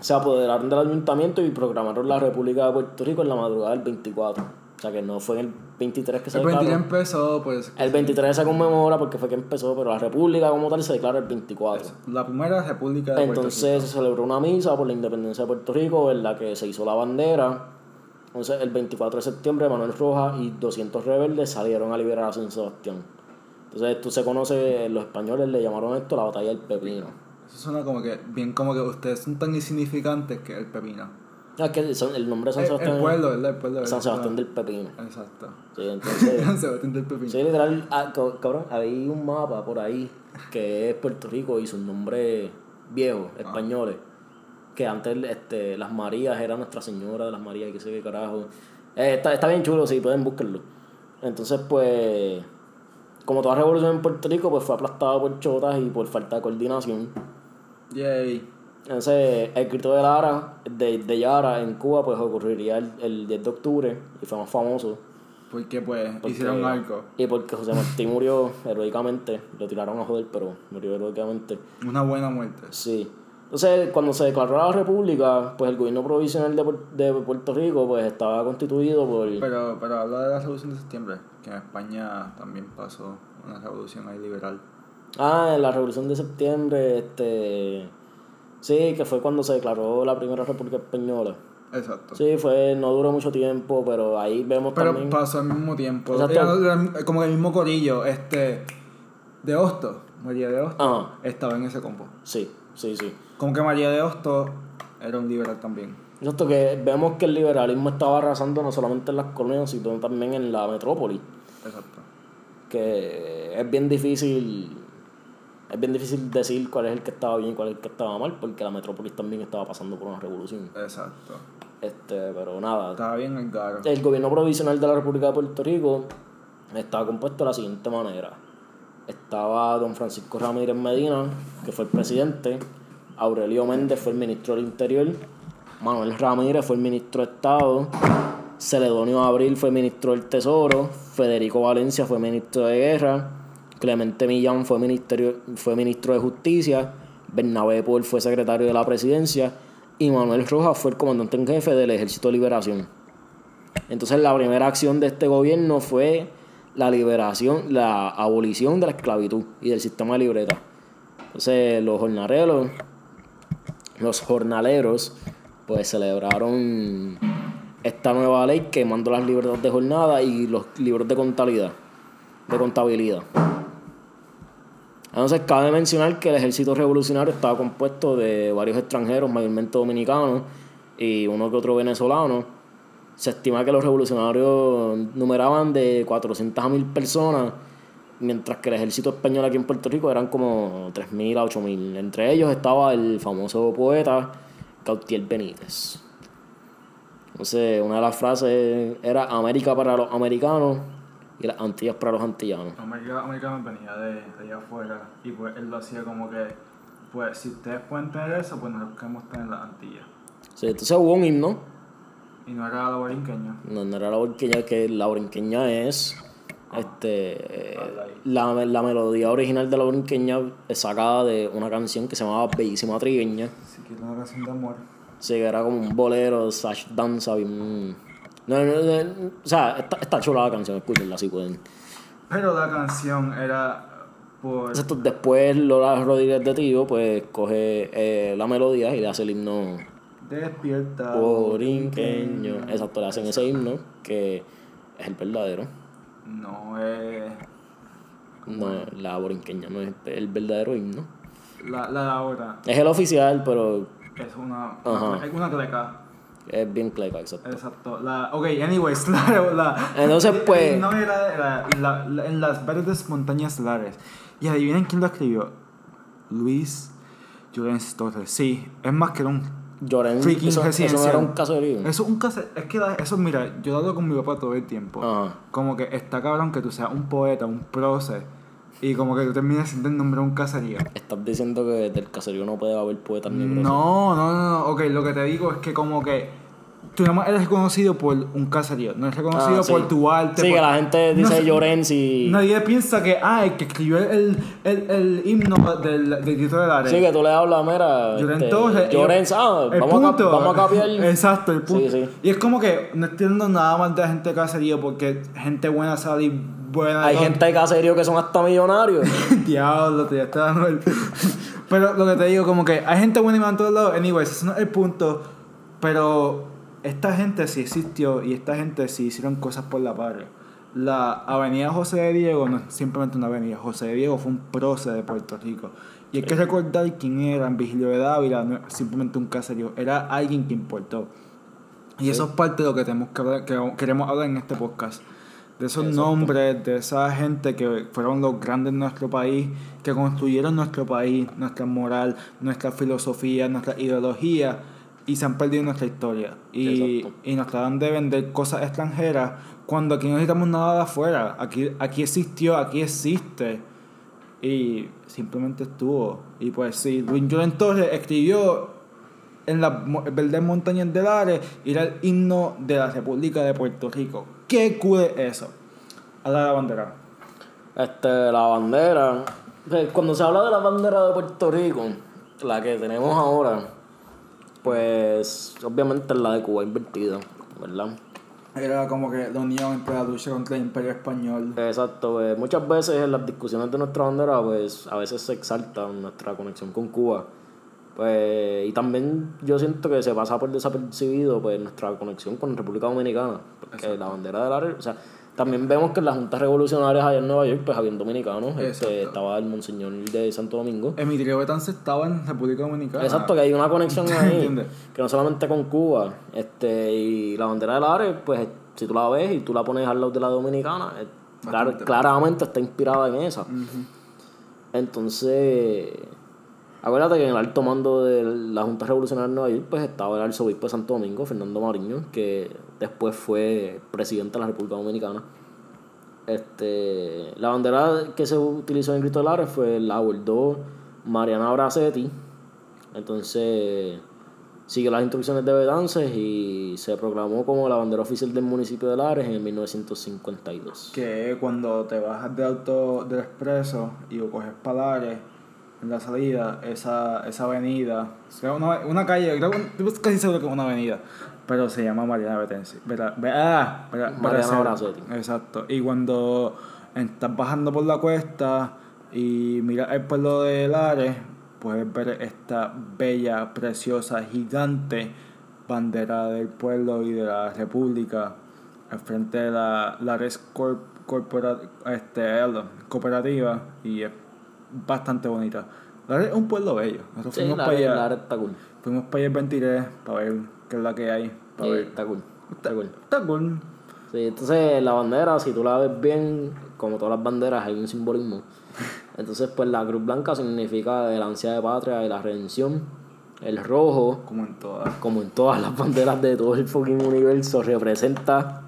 se apoderaron del ayuntamiento y programaron la República de Puerto Rico en la madrugada del 24. O sea, que no fue en el 23 que se El declaró. 23 empezó, pues. El 23 se conmemora porque fue que empezó, pero la República como tal se declara el 24. La primera república de Entonces se celebró una misa por la independencia de Puerto Rico en la que se hizo la bandera. Entonces el 24 de septiembre Manuel Rojas y 200 rebeldes salieron a liberar a San Sebastián. Entonces esto se conoce, los españoles le llamaron esto la batalla del pepino. Puerto Rico. Eso suena como que, bien como que ustedes son tan insignificantes que el pepino. Es que son- el nombre de San El, Sebastián el pueblo, ¿verdad? El pueblo. San. Sebastián del Pepino. Exacto. Sí, entonces... San Sebastián del pepino. Sí, literal, ah, ca- cabrón, hay un mapa por ahí que es Puerto Rico y sus nombres viejos, Ah. españoles. Que antes este, las Marías eran Nuestra Señora de las Marías, y qué sé qué carajo. Eh, está, está bien chulo, sí, pueden buscarlo. Entonces, pues, como toda revolución en Puerto Rico, pues fue aplastada por chotas y por falta de coordinación. Yay. Entonces, el grito de Lara, de, de Yara en Cuba, pues ocurriría el, el 10 de octubre y fue más famoso. Porque pues Porque- hicieron algo. Y porque José Martí murió heroicamente, lo tiraron a joder, pero murió heroicamente. Una buena muerte. Sí. Entonces, cuando se declaró la república, pues el gobierno provisional de, de Puerto Rico pues estaba constituido por... Pero, pero habla de la revolución de septiembre, que en España también pasó una revolución ahí liberal. Ah, en la revolución de septiembre, este... Sí, que fue cuando se declaró la primera república española. Exacto. Sí, fue, no duró mucho tiempo, pero ahí vemos Pero también... pasó al mismo tiempo. Exacto. Como el mismo corillo, este. De Hosto, María de Hosto, Ajá, estaba en ese combo. sí, sí, sí. Como que María de Hosto era un liberal también. Exacto, que vemos que el liberalismo estaba arrasando no solamente en las colonias, sino también en la metrópoli. Exacto. Que es bien difícil. Es bien difícil decir cuál es el que estaba bien y cuál es el que estaba mal, porque la metrópolis también estaba pasando por una revolución. Exacto. Este, pero nada. Estaba bien el garo. El gobierno provisional de la República de Puerto Rico estaba compuesto de la siguiente manera. estaba don Francisco Ramírez Medina, que fue el presidente, Aurelio Méndez fue el ministro del Interior, Manuel Ramírez fue el ministro de Estado, Celedonio Abril fue ministro del Tesoro, Federico Valencia fue ministro de Guerra, Clemente Millán fue, fue ministro de Justicia, Bernabé Paul fue secretario de la Presidencia y Manuel Rojas fue el comandante en jefe del Ejército de Liberación. Entonces la primera acción de este gobierno fue la liberación, la abolición de la esclavitud y del sistema de libreta. Entonces los jornaleros, los jornaleros, pues celebraron esta nueva ley quemando las libertades de jornada y los libros de contabilidad. De contabilidad. Entonces cabe mencionar que el ejército revolucionario estaba compuesto de varios extranjeros, mayormente dominicanos, y uno que otro venezolano. Se estima que los revolucionarios numeraban de 400 a 1000 personas, mientras que el ejército español aquí en Puerto Rico eran como 3000 a 8000. Entre ellos estaba el famoso poeta Gautier Benítez. Entonces, una de las frases era América para los americanos y las Antillas para los antillanos. América, América venía de, de allá afuera y pues él lo hacía como que, pues si ustedes pueden tener eso, pues nosotros queremos tener las Antillas. Sí, entonces hubo un himno, Y no era la borinqueña. no, no era la borinqueña, que la borinqueña es este la, la melodía original de la borinqueña es sacada de una canción que se llamaba Bellísima Trigueña. Si quieres una canción de amor. Sí, que era como un bolero, slash danza, bien... No, no, no, o sea, está, está chula la canción, escúchenla si pueden. Pero la canción era por... Exacto, después Lola Rodríguez de Tío, pues coge eh, la melodía y le hace el himno Despierta. borinqueño. Exacto, le hacen ese himno que es el verdadero. No es... No, la borinqueña no es el verdadero himno. La, la de ahora Es el oficial, pero es una... Ajá. Es una cleca. Es bien cleca, exacto. Exacto. La, ok, anyways, la, la, Entonces, pues- No era la- la- en las verdes montañas lares. Y adivinen quién lo escribió. Luis Llorens Torres. Sí, es más que un. Lloren, Freaking eso, eso era un caso de libro. Eso es un caso. Es que eso, mira, yo hablo con mi papá todo el tiempo. Ajá. Como que está cabrón que tú seas un poeta, un prócer. Y como que tú termines siendo el nombre de un caserío. Estás diciendo que del caserío no puede haber poetas ni. No, no, no, no. Ok, lo que te digo es que como que tú nada más eres reconocido por un caserío. No eres reconocido Ah, sí. por tu arte. Sí, por- que la gente dice No y... Nadie piensa que, ah, el que escribió el, el, el himno del, del grito del área. Sí, que tú le hablas, mira... Llorens este, ah, el vamos, a, punto. vamos a capiar... Exacto, el punto. Sí, sí. Y es como que no estoy dando nada más de la gente de caserío porque gente buena sale y buena. Hay gente de caserío que son hasta millonarios. Diablo, te ya está dando el. pero lo que te digo, como que hay gente buena y mala en todos lados. Anyways, ese no es el punto. Pero esta gente sí existió y esta gente sí hicieron cosas por la patria. La avenida José de Diego no es simplemente una avenida. José de Diego fue un prócer de Puerto Rico. Y hay que recordar quién era en Vigilio de Dávila, no simplemente un caserío. Era alguien que importó. Y eso es parte de lo que, tenemos que, hablar- que queremos hablar en este podcast. De esos Exacto. nombres, de esa gente que fueron los grandes de nuestro país, que construyeron nuestro país, nuestra moral, nuestra filosofía, nuestra ideología, y se han perdido nuestra historia. Y, y nos tratan de vender cosas extranjeras cuando aquí no necesitamos nada de afuera. Aquí, aquí existió, aquí existe. Y simplemente estuvo. Y pues sí, Luis Llorens Torres escribió en las verdes montañas de Lares y era el himno de la República de Puerto Rico. ¿Qué es eso? A la bandera. Este, la bandera. sea, Cuando se habla de la bandera de Puerto Rico, la que tenemos ahora, pues obviamente la de Cuba invertida, ¿verdad? Era como que la unión entre la lucha contra el imperio español. Exacto, pues, muchas veces en las discusiones de nuestra bandera, pues a veces se exalta nuestra conexión con Cuba. Pues, y también yo siento que se pasa por desapercibido pues nuestra conexión con República Dominicana, porque la bandera del área, o sea, también vemos que en las juntas revolucionarias allá en Nueva York, pues habían dominicanos, este, estaba el monseñor de Santo Domingo. Emilio Betance estaba en República Dominicana. Exacto, que hay una conexión ahí, que no solamente con Cuba, este, y la bandera del área, pues si tú la ves y tú la pones al lado de la dominicana, clar- claramente está inspirada en esa. Entonces, acuérdate que en el alto mando de la Junta Revolucionaria de Nueva York, pues estaba el arzobispo de Santo Domingo, Fernando Mariño, que después fue presidente de la República Dominicana. Este, la bandera que se utilizó en Grito de Lares fue la abordó Mariana Bracetti. Entonces siguió las instrucciones de Betances y se proclamó como la bandera oficial del municipio de Lares en 1952. Que cuando te bajas de auto del expreso y coges Palares en la salida, esa, esa avenida, o sea, una, una calle, creo casi seguro que es una avenida, pero se llama Mariana Betensi. Vera- Ve- ah, Vera- Mariana. Bracetti. Exacto. Y cuando estás bajando por la cuesta y miras el pueblo de Lares, puedes ver esta bella, preciosa, gigante bandera del pueblo y de la república al frente de la Lares Corp- Corpora- este, cooperativa y es bastante bonita. Lares es un pueblo bello. Nosotros Sí, fuimos Lares, para allá. Lares está cool. Fuimos para allá el 23 para ver qué es la que hay. Para Sí, ver. está cool. Está cool. Está cool. Sí, entonces la bandera, si tú la ves bien, como todas las banderas, hay un simbolismo. Entonces, pues la cruz blanca significa el ansia de patria y la redención. El rojo, Como en todas. como en todas las banderas de todo el fucking universo, representa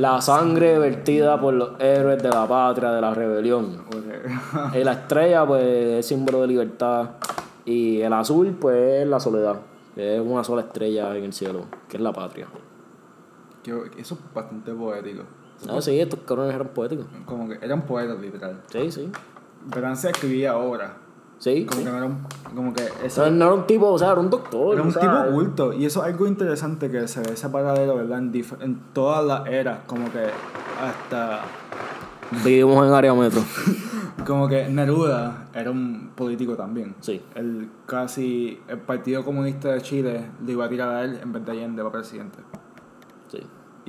la sangre vertida por los héroes de la patria, de la rebelión. Y la estrella, pues, es símbolo de libertad. Y el azul, pues, es la soledad. Que es una sola estrella en el cielo, que es la patria. Que- Eso es bastante poético. No, sí, estos cabrones eran poéticos. Como que eran poetas, literal. Sí, sí. Verán se escribía obras. Sí. Como sí. que no era un, como que sea, no era un tipo, o sea, era un doctor. era un tipo culto. Y eso es algo interesante que se ve ese paralelo, ¿verdad? En, en todas las eras. Como que hasta. Vivimos en área metro. Como que Neruda era un político también. Sí. El casi. El Partido Comunista de Chile le iba a tirar a él en vez de Allende para presidente.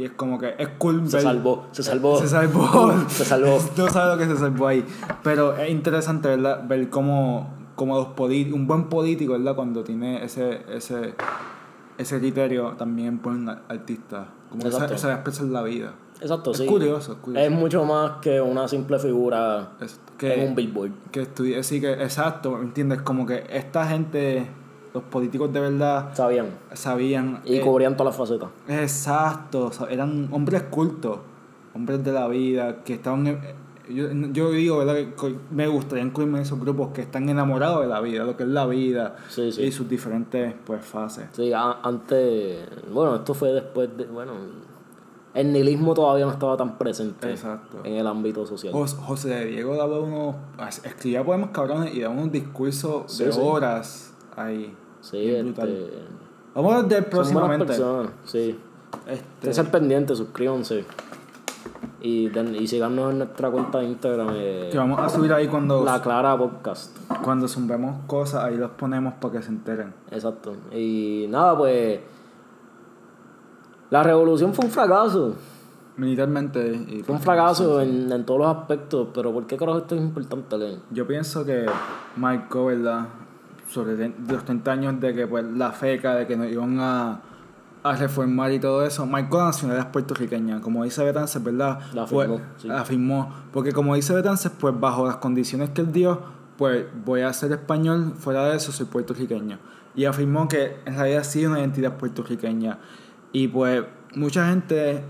Y es como que es cool Se salvó, se salvó. Se salvó. Se salvó. No sabe lo que se salvó ahí. Pero es interesante, ¿verdad? Ver cómo, cómo los un buen político, ¿verdad? Cuando tiene ese, ese, ese criterio, también ponen artistas. Como Exacto. esa expresa en la vida. Exacto, Es sí. curioso, es curioso. Es mucho más que una simple figura Es en un que, billboard. que estudie, sí que, exacto, ¿me entiendes? Como que esta gente, los políticos de verdad, Sabían. sabían. Y eh, cubrían todas las facetas. Exacto, eran hombres cultos, hombres de la vida, que estaban... en- yo, yo digo, ¿verdad? Que me gustaría incluirme en esos grupos que están enamorados de la vida, lo que es la vida Sí, sí. y sus diferentes pues fases. Sí, a- antes. Bueno, esto fue después de. Bueno, el nihilismo todavía no estaba tan presente Exacto. en el ámbito social. Jos- José Diego daba unos... escribía poemas cabrones y daba unos discursos Sí, de horas ahí. Sí, bien este. brutal. Vamos a ver próximamente. personas, sí. Este, Estén pendientes, suscríbanse. Y, den- y síganos en nuestra cuenta de Instagram, eh, que vamos a subir ahí cuando, La Clara Podcast. cuando zumbemos cosas, ahí los ponemos para que se enteren. Exacto. Y nada, pues. La revolución fue un fracaso. Militarmente. Y, Fue un fracaso en, en todos los aspectos. Pero ¿por qué carajo esto es importante, Len? Yo pienso que marcó, ¿verdad? Sobre de- los 30 años de que pues la feca, de que nos iban a, a reformar y todo eso, marcó la nacionalidad puertorriqueña. Como dice Betances, ¿verdad? La Fue- afirmó, sí. la afirmó. Porque como dice Betances, pues bajo las condiciones que él dio, pues voy a ser español, fuera de eso soy puertorriqueño. Y afirmó que en realidad sí una identidad puertorriqueña. Y pues mucha gente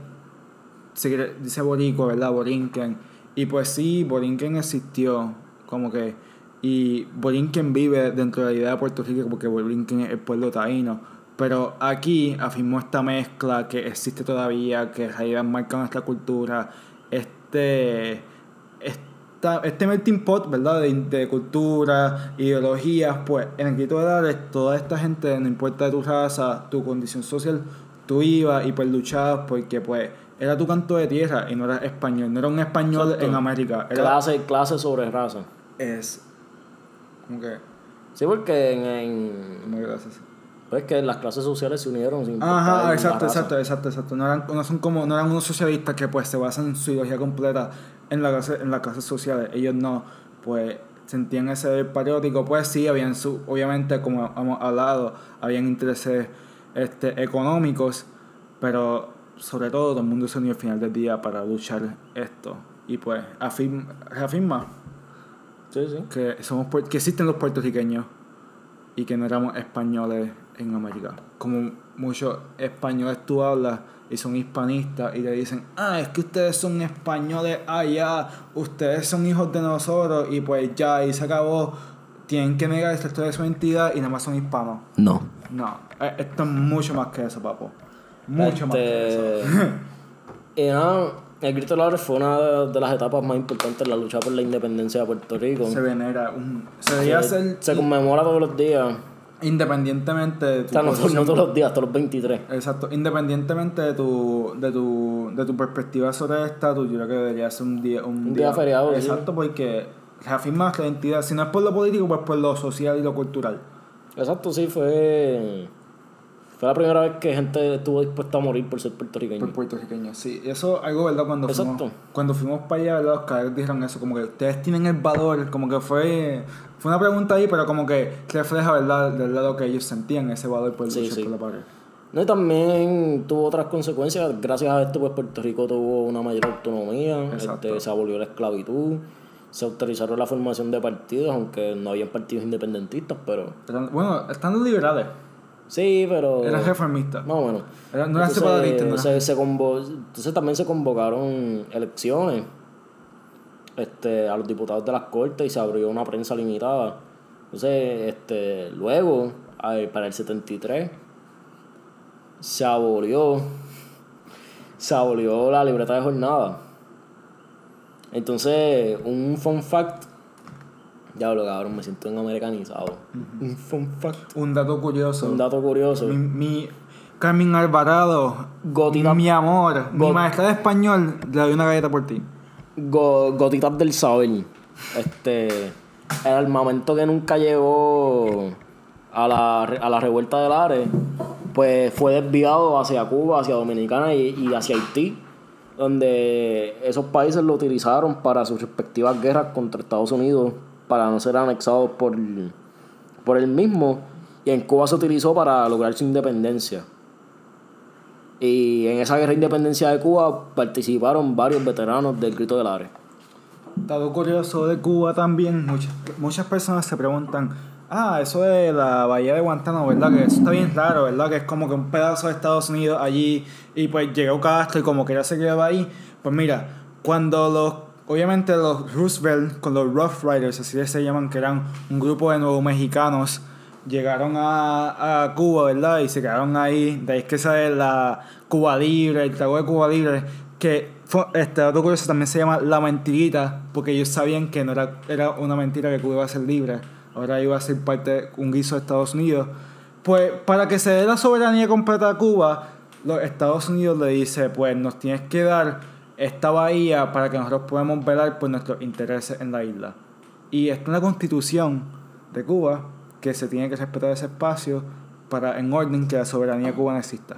se dice boricua, ¿verdad? Borinquen. Y pues sí, Borinquen existió, como que... Y Borinquen vive dentro de la idea de Puerto Rico porque Borinquen es el pueblo taíno. Pero aquí afirmó esta mezcla que existe todavía, que en realidad marca nuestra cultura. Este... Esta, este melting pot, ¿verdad? De, de cultura, ideologías, pues en el grito de toda esta gente, no importa tu raza, tu condición social, tú ibas y pues luchabas porque pues era tu canto de tierra y no era español, no era un español Exacto. en América, era Clase, clase sobre raza. es que Sí, porque en, en- haces? pues que las clases sociales se unieron sin Ajá, exacto, exacto, exacto, exacto. No eran, no son como, no eran unos socialistas que pues se basan en su ideología completa en la clase, en las clases sociales. Ellos no, pues sentían ese patriótico, pues sí, habían su, obviamente como hemos hablado, habían intereses este, económicos, pero sobre todo todo el mundo se unió al final del día para luchar esto. Y pues afirma, reafirma Sí, sí. que somos que existen los puertorriqueños y que no éramos españoles en América. Como muchos españoles tú hablas y son hispanistas y te dicen, ah, es que ustedes son españoles allá, ustedes son hijos de nosotros y pues ya, y se acabó. Tienen que negar el resto de su identidad y nada más son hispanos. No. No, eh, esto es mucho más que eso, papo. Mucho más que Este, eso. y el grito de la hora fue una de, de las etapas más importantes en la lucha por la independencia de Puerto Rico. se venera un... Se debería Se, hacer se conmemora todos los días. independientemente de O tu sea, no, no todos los días, todos los 23. Exacto, independientemente de tu, de tu, de tu perspectiva sobre esta, tú yo creo que debería ser un día, un, Un día feriado, sí. Exacto, porque reafirma la identidad, si no es por lo político, pues por lo social y lo cultural. Exacto, sí, fue. Fue la primera vez que gente estuvo dispuesta a morir por ser puertorriqueño. Por puertorriqueños, sí. Eso algo, ¿verdad? Cuando Exacto. fuimos, cuando fuimos para allá, ¿verdad? Los cadetes dijeron eso, como que ustedes tienen el valor, como que fue, fue una pregunta ahí, pero como que refleja, ¿verdad? Del lado que ellos sentían ese valor por Sí, luchar sí. por la patria. No, y también tuvo otras consecuencias. Gracias a esto, pues Puerto Rico tuvo una mayor autonomía. Este, se abolió la esclavitud. Se autorizaron la formación de partidos, aunque no habían partidos independentistas, pero. Bueno, están los liberales, Sí, pero. eran reformistas. Más o menos. No eran Entonces, ¿no? se, se convo- entonces también se convocaron elecciones este, a los diputados de las cortes y se abrió una prensa limitada. Entonces, este, luego, para el 73, se abolió, se abolió la libreta de jornada. Entonces, un fun fact, ya lo cabrón, me siento en americanizado. Un fun fact, Un dato curioso. un dato curioso. Mi, mi Carmen Alvarado, Gotita- mi amor, mi maestra de español, le doy una galleta por ti. Go- gotitas del saber. Este. El armamento que nunca llegó a la, a la revuelta del Ares, pues fue desviado hacia Cuba, hacia Dominicana y, y hacia Haití, donde esos países lo utilizaron para sus respectivas guerras contra Estados Unidos, para no ser anexados por, por él mismo, y en Cuba se utilizó para lograr su independencia. Y en esa guerra de independencia de Cuba participaron varios veteranos del Grito del Ares. Dato curioso de Cuba también, muchas, muchas personas se preguntan, ah, eso de la bahía de Guantánamo, ¿verdad? Que eso está bien claro, ¿verdad? Que es como que un pedazo de Estados Unidos allí y pues llegó Castro y como que ya se quedaba ahí. Pues mira, cuando los, obviamente los Roosevelt con los Rough Riders, así se llaman, que eran un grupo de nuevos mexicanos, llegaron a, a Cuba, ¿verdad? Y se quedaron ahí, de ahí es que sale la Cuba Libre, el trago de Cuba Libre, que fue, este dato curioso también se llama La Mentirita, porque ellos sabían que no era, era una mentira que Cuba iba a ser libre, ahora iba a ser parte de un guiso de Estados Unidos. Pues para que se dé la soberanía completa a Cuba, los Estados Unidos le dice, pues nos tienes que dar esta bahía para que nosotros podamos velar por nuestros intereses en la isla. Y está en la constitución de Cuba que se tiene que respetar ese espacio para en orden que la soberanía cubana exista.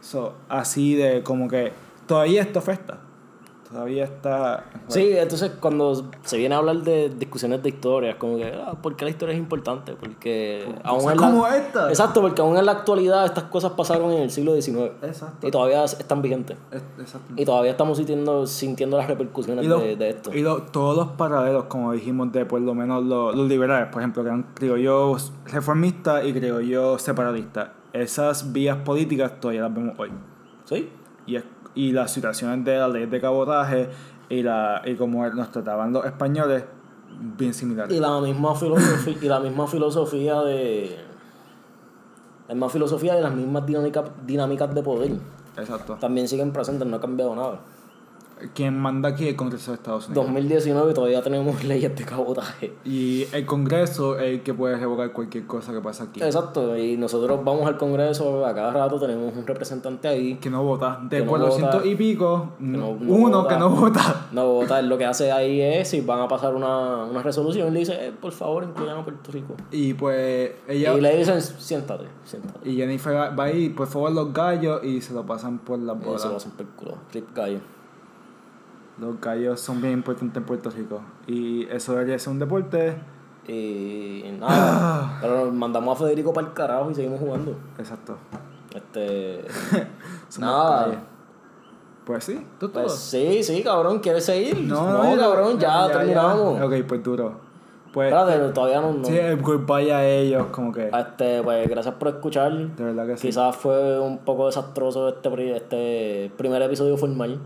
So, así de como que todavía esto afecta. Todavía está... Sí, entonces cuando se viene a hablar de discusiones de historia, es como que, ah, ¿por qué la historia es importante? Porque aún cosas en la- como esta. Exacto, porque aún en la actualidad estas cosas pasaron en el siglo XIX. Exacto. Y todavía están vigentes. Es- exacto. Y todavía estamos sintiendo, sintiendo las repercusiones Y, los- de, de esto. y los- todos los paralelos, como dijimos, de por lo menos los, los liberales, por ejemplo, que eran criollos reformistas y criollos separatistas. Esas vías políticas todavía las vemos hoy. ¿Sí? Y, es- y las situaciones de la ley de cabotaje y, la, y como nos trataban los españoles, bien similares. Y la misma filosofía, y la misma filosofía de. La misma filosofía de las mismas dinámicas, dinámicas de poder. Exacto. También siguen presentes, no ha cambiado nada. Quien manda aquí es el Congreso de Estados Unidos. 2019 todavía tenemos leyes de cabotaje. Y el Congreso es el que puede revocar cualquier cosa que pasa aquí. Exacto, y nosotros vamos al Congreso, a cada rato tenemos un representante ahí. Que no vota. De Que no y pico, no- no uno vota. que no vota. No vota, lo que hace ahí es, si van a pasar una, una resolución, le dice, eh, por favor, incluyan a Puerto Rico. Y pues ella Y le dicen, siéntate, siéntate. y Jennifer va ahí, por favor, los gallos y se lo pasan por la Y bola. se lo hacen por el culo. Rip gallo. Los gallos son bien importantes en Puerto Rico. Y eso debería ser un deporte. Y nada, pero mandamos a Federico para el carajo y seguimos jugando. Exacto. Este. Nada. Pues sí, tú todo. Pues sí, sí, cabrón, ¿quieres seguir? no, cabrón, ya, terminamos. Ok, pues duro. Pues, Espérate, todavía no. no. sí, el goodbye a ellos, como que. Este, pues gracias por escuchar. De verdad que sí. Quizás fue un poco desastroso este, este primer episodio formal.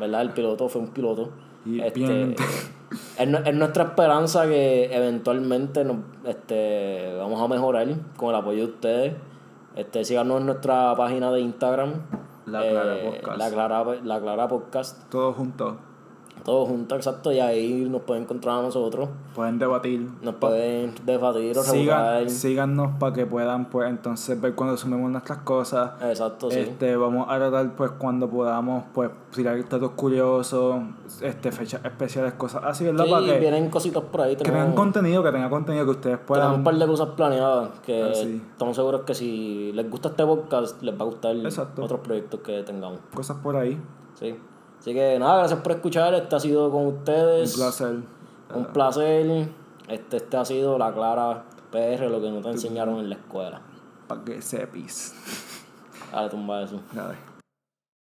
¿Verdad? El piloto fue un piloto. Y Este, bien- es, nu- es nuestra esperanza que eventualmente nos, este, vamos a mejorar con el apoyo de ustedes. Este, síganos en nuestra página de Instagram. eh, La Clara Podcast. La Clara, la Clara Podcast. Todos juntos. Todos juntos, exacto. Y ahí nos pueden encontrar a nosotros. Pueden debatir. Nos pueden debatir o Sigan, síganos para que puedan pues entonces ver cuando sumemos nuestras cosas. Exacto, sí. Este, vamos a tratar pues cuando podamos pues tirar datos curiosos, este, fechas especiales, cosas así, ¿verdad? Sí, para que vienen cositas por ahí. Tenemos, contenido, que tenga contenido que ustedes tenemos puedan. un par de cosas planeadas que Ah, sí. estamos seguros que si les gusta este podcast, les va a gustar Exacto. otros proyectos que tengamos. Cosas por ahí. Sí. Así que nada, gracias por escuchar. Este ha sido con ustedes. Un placer. Un placer. Este, este ha sido la clara PR, lo que no te enseñaron en la escuela. Para que sepis. Dale, tumba eso. Dale.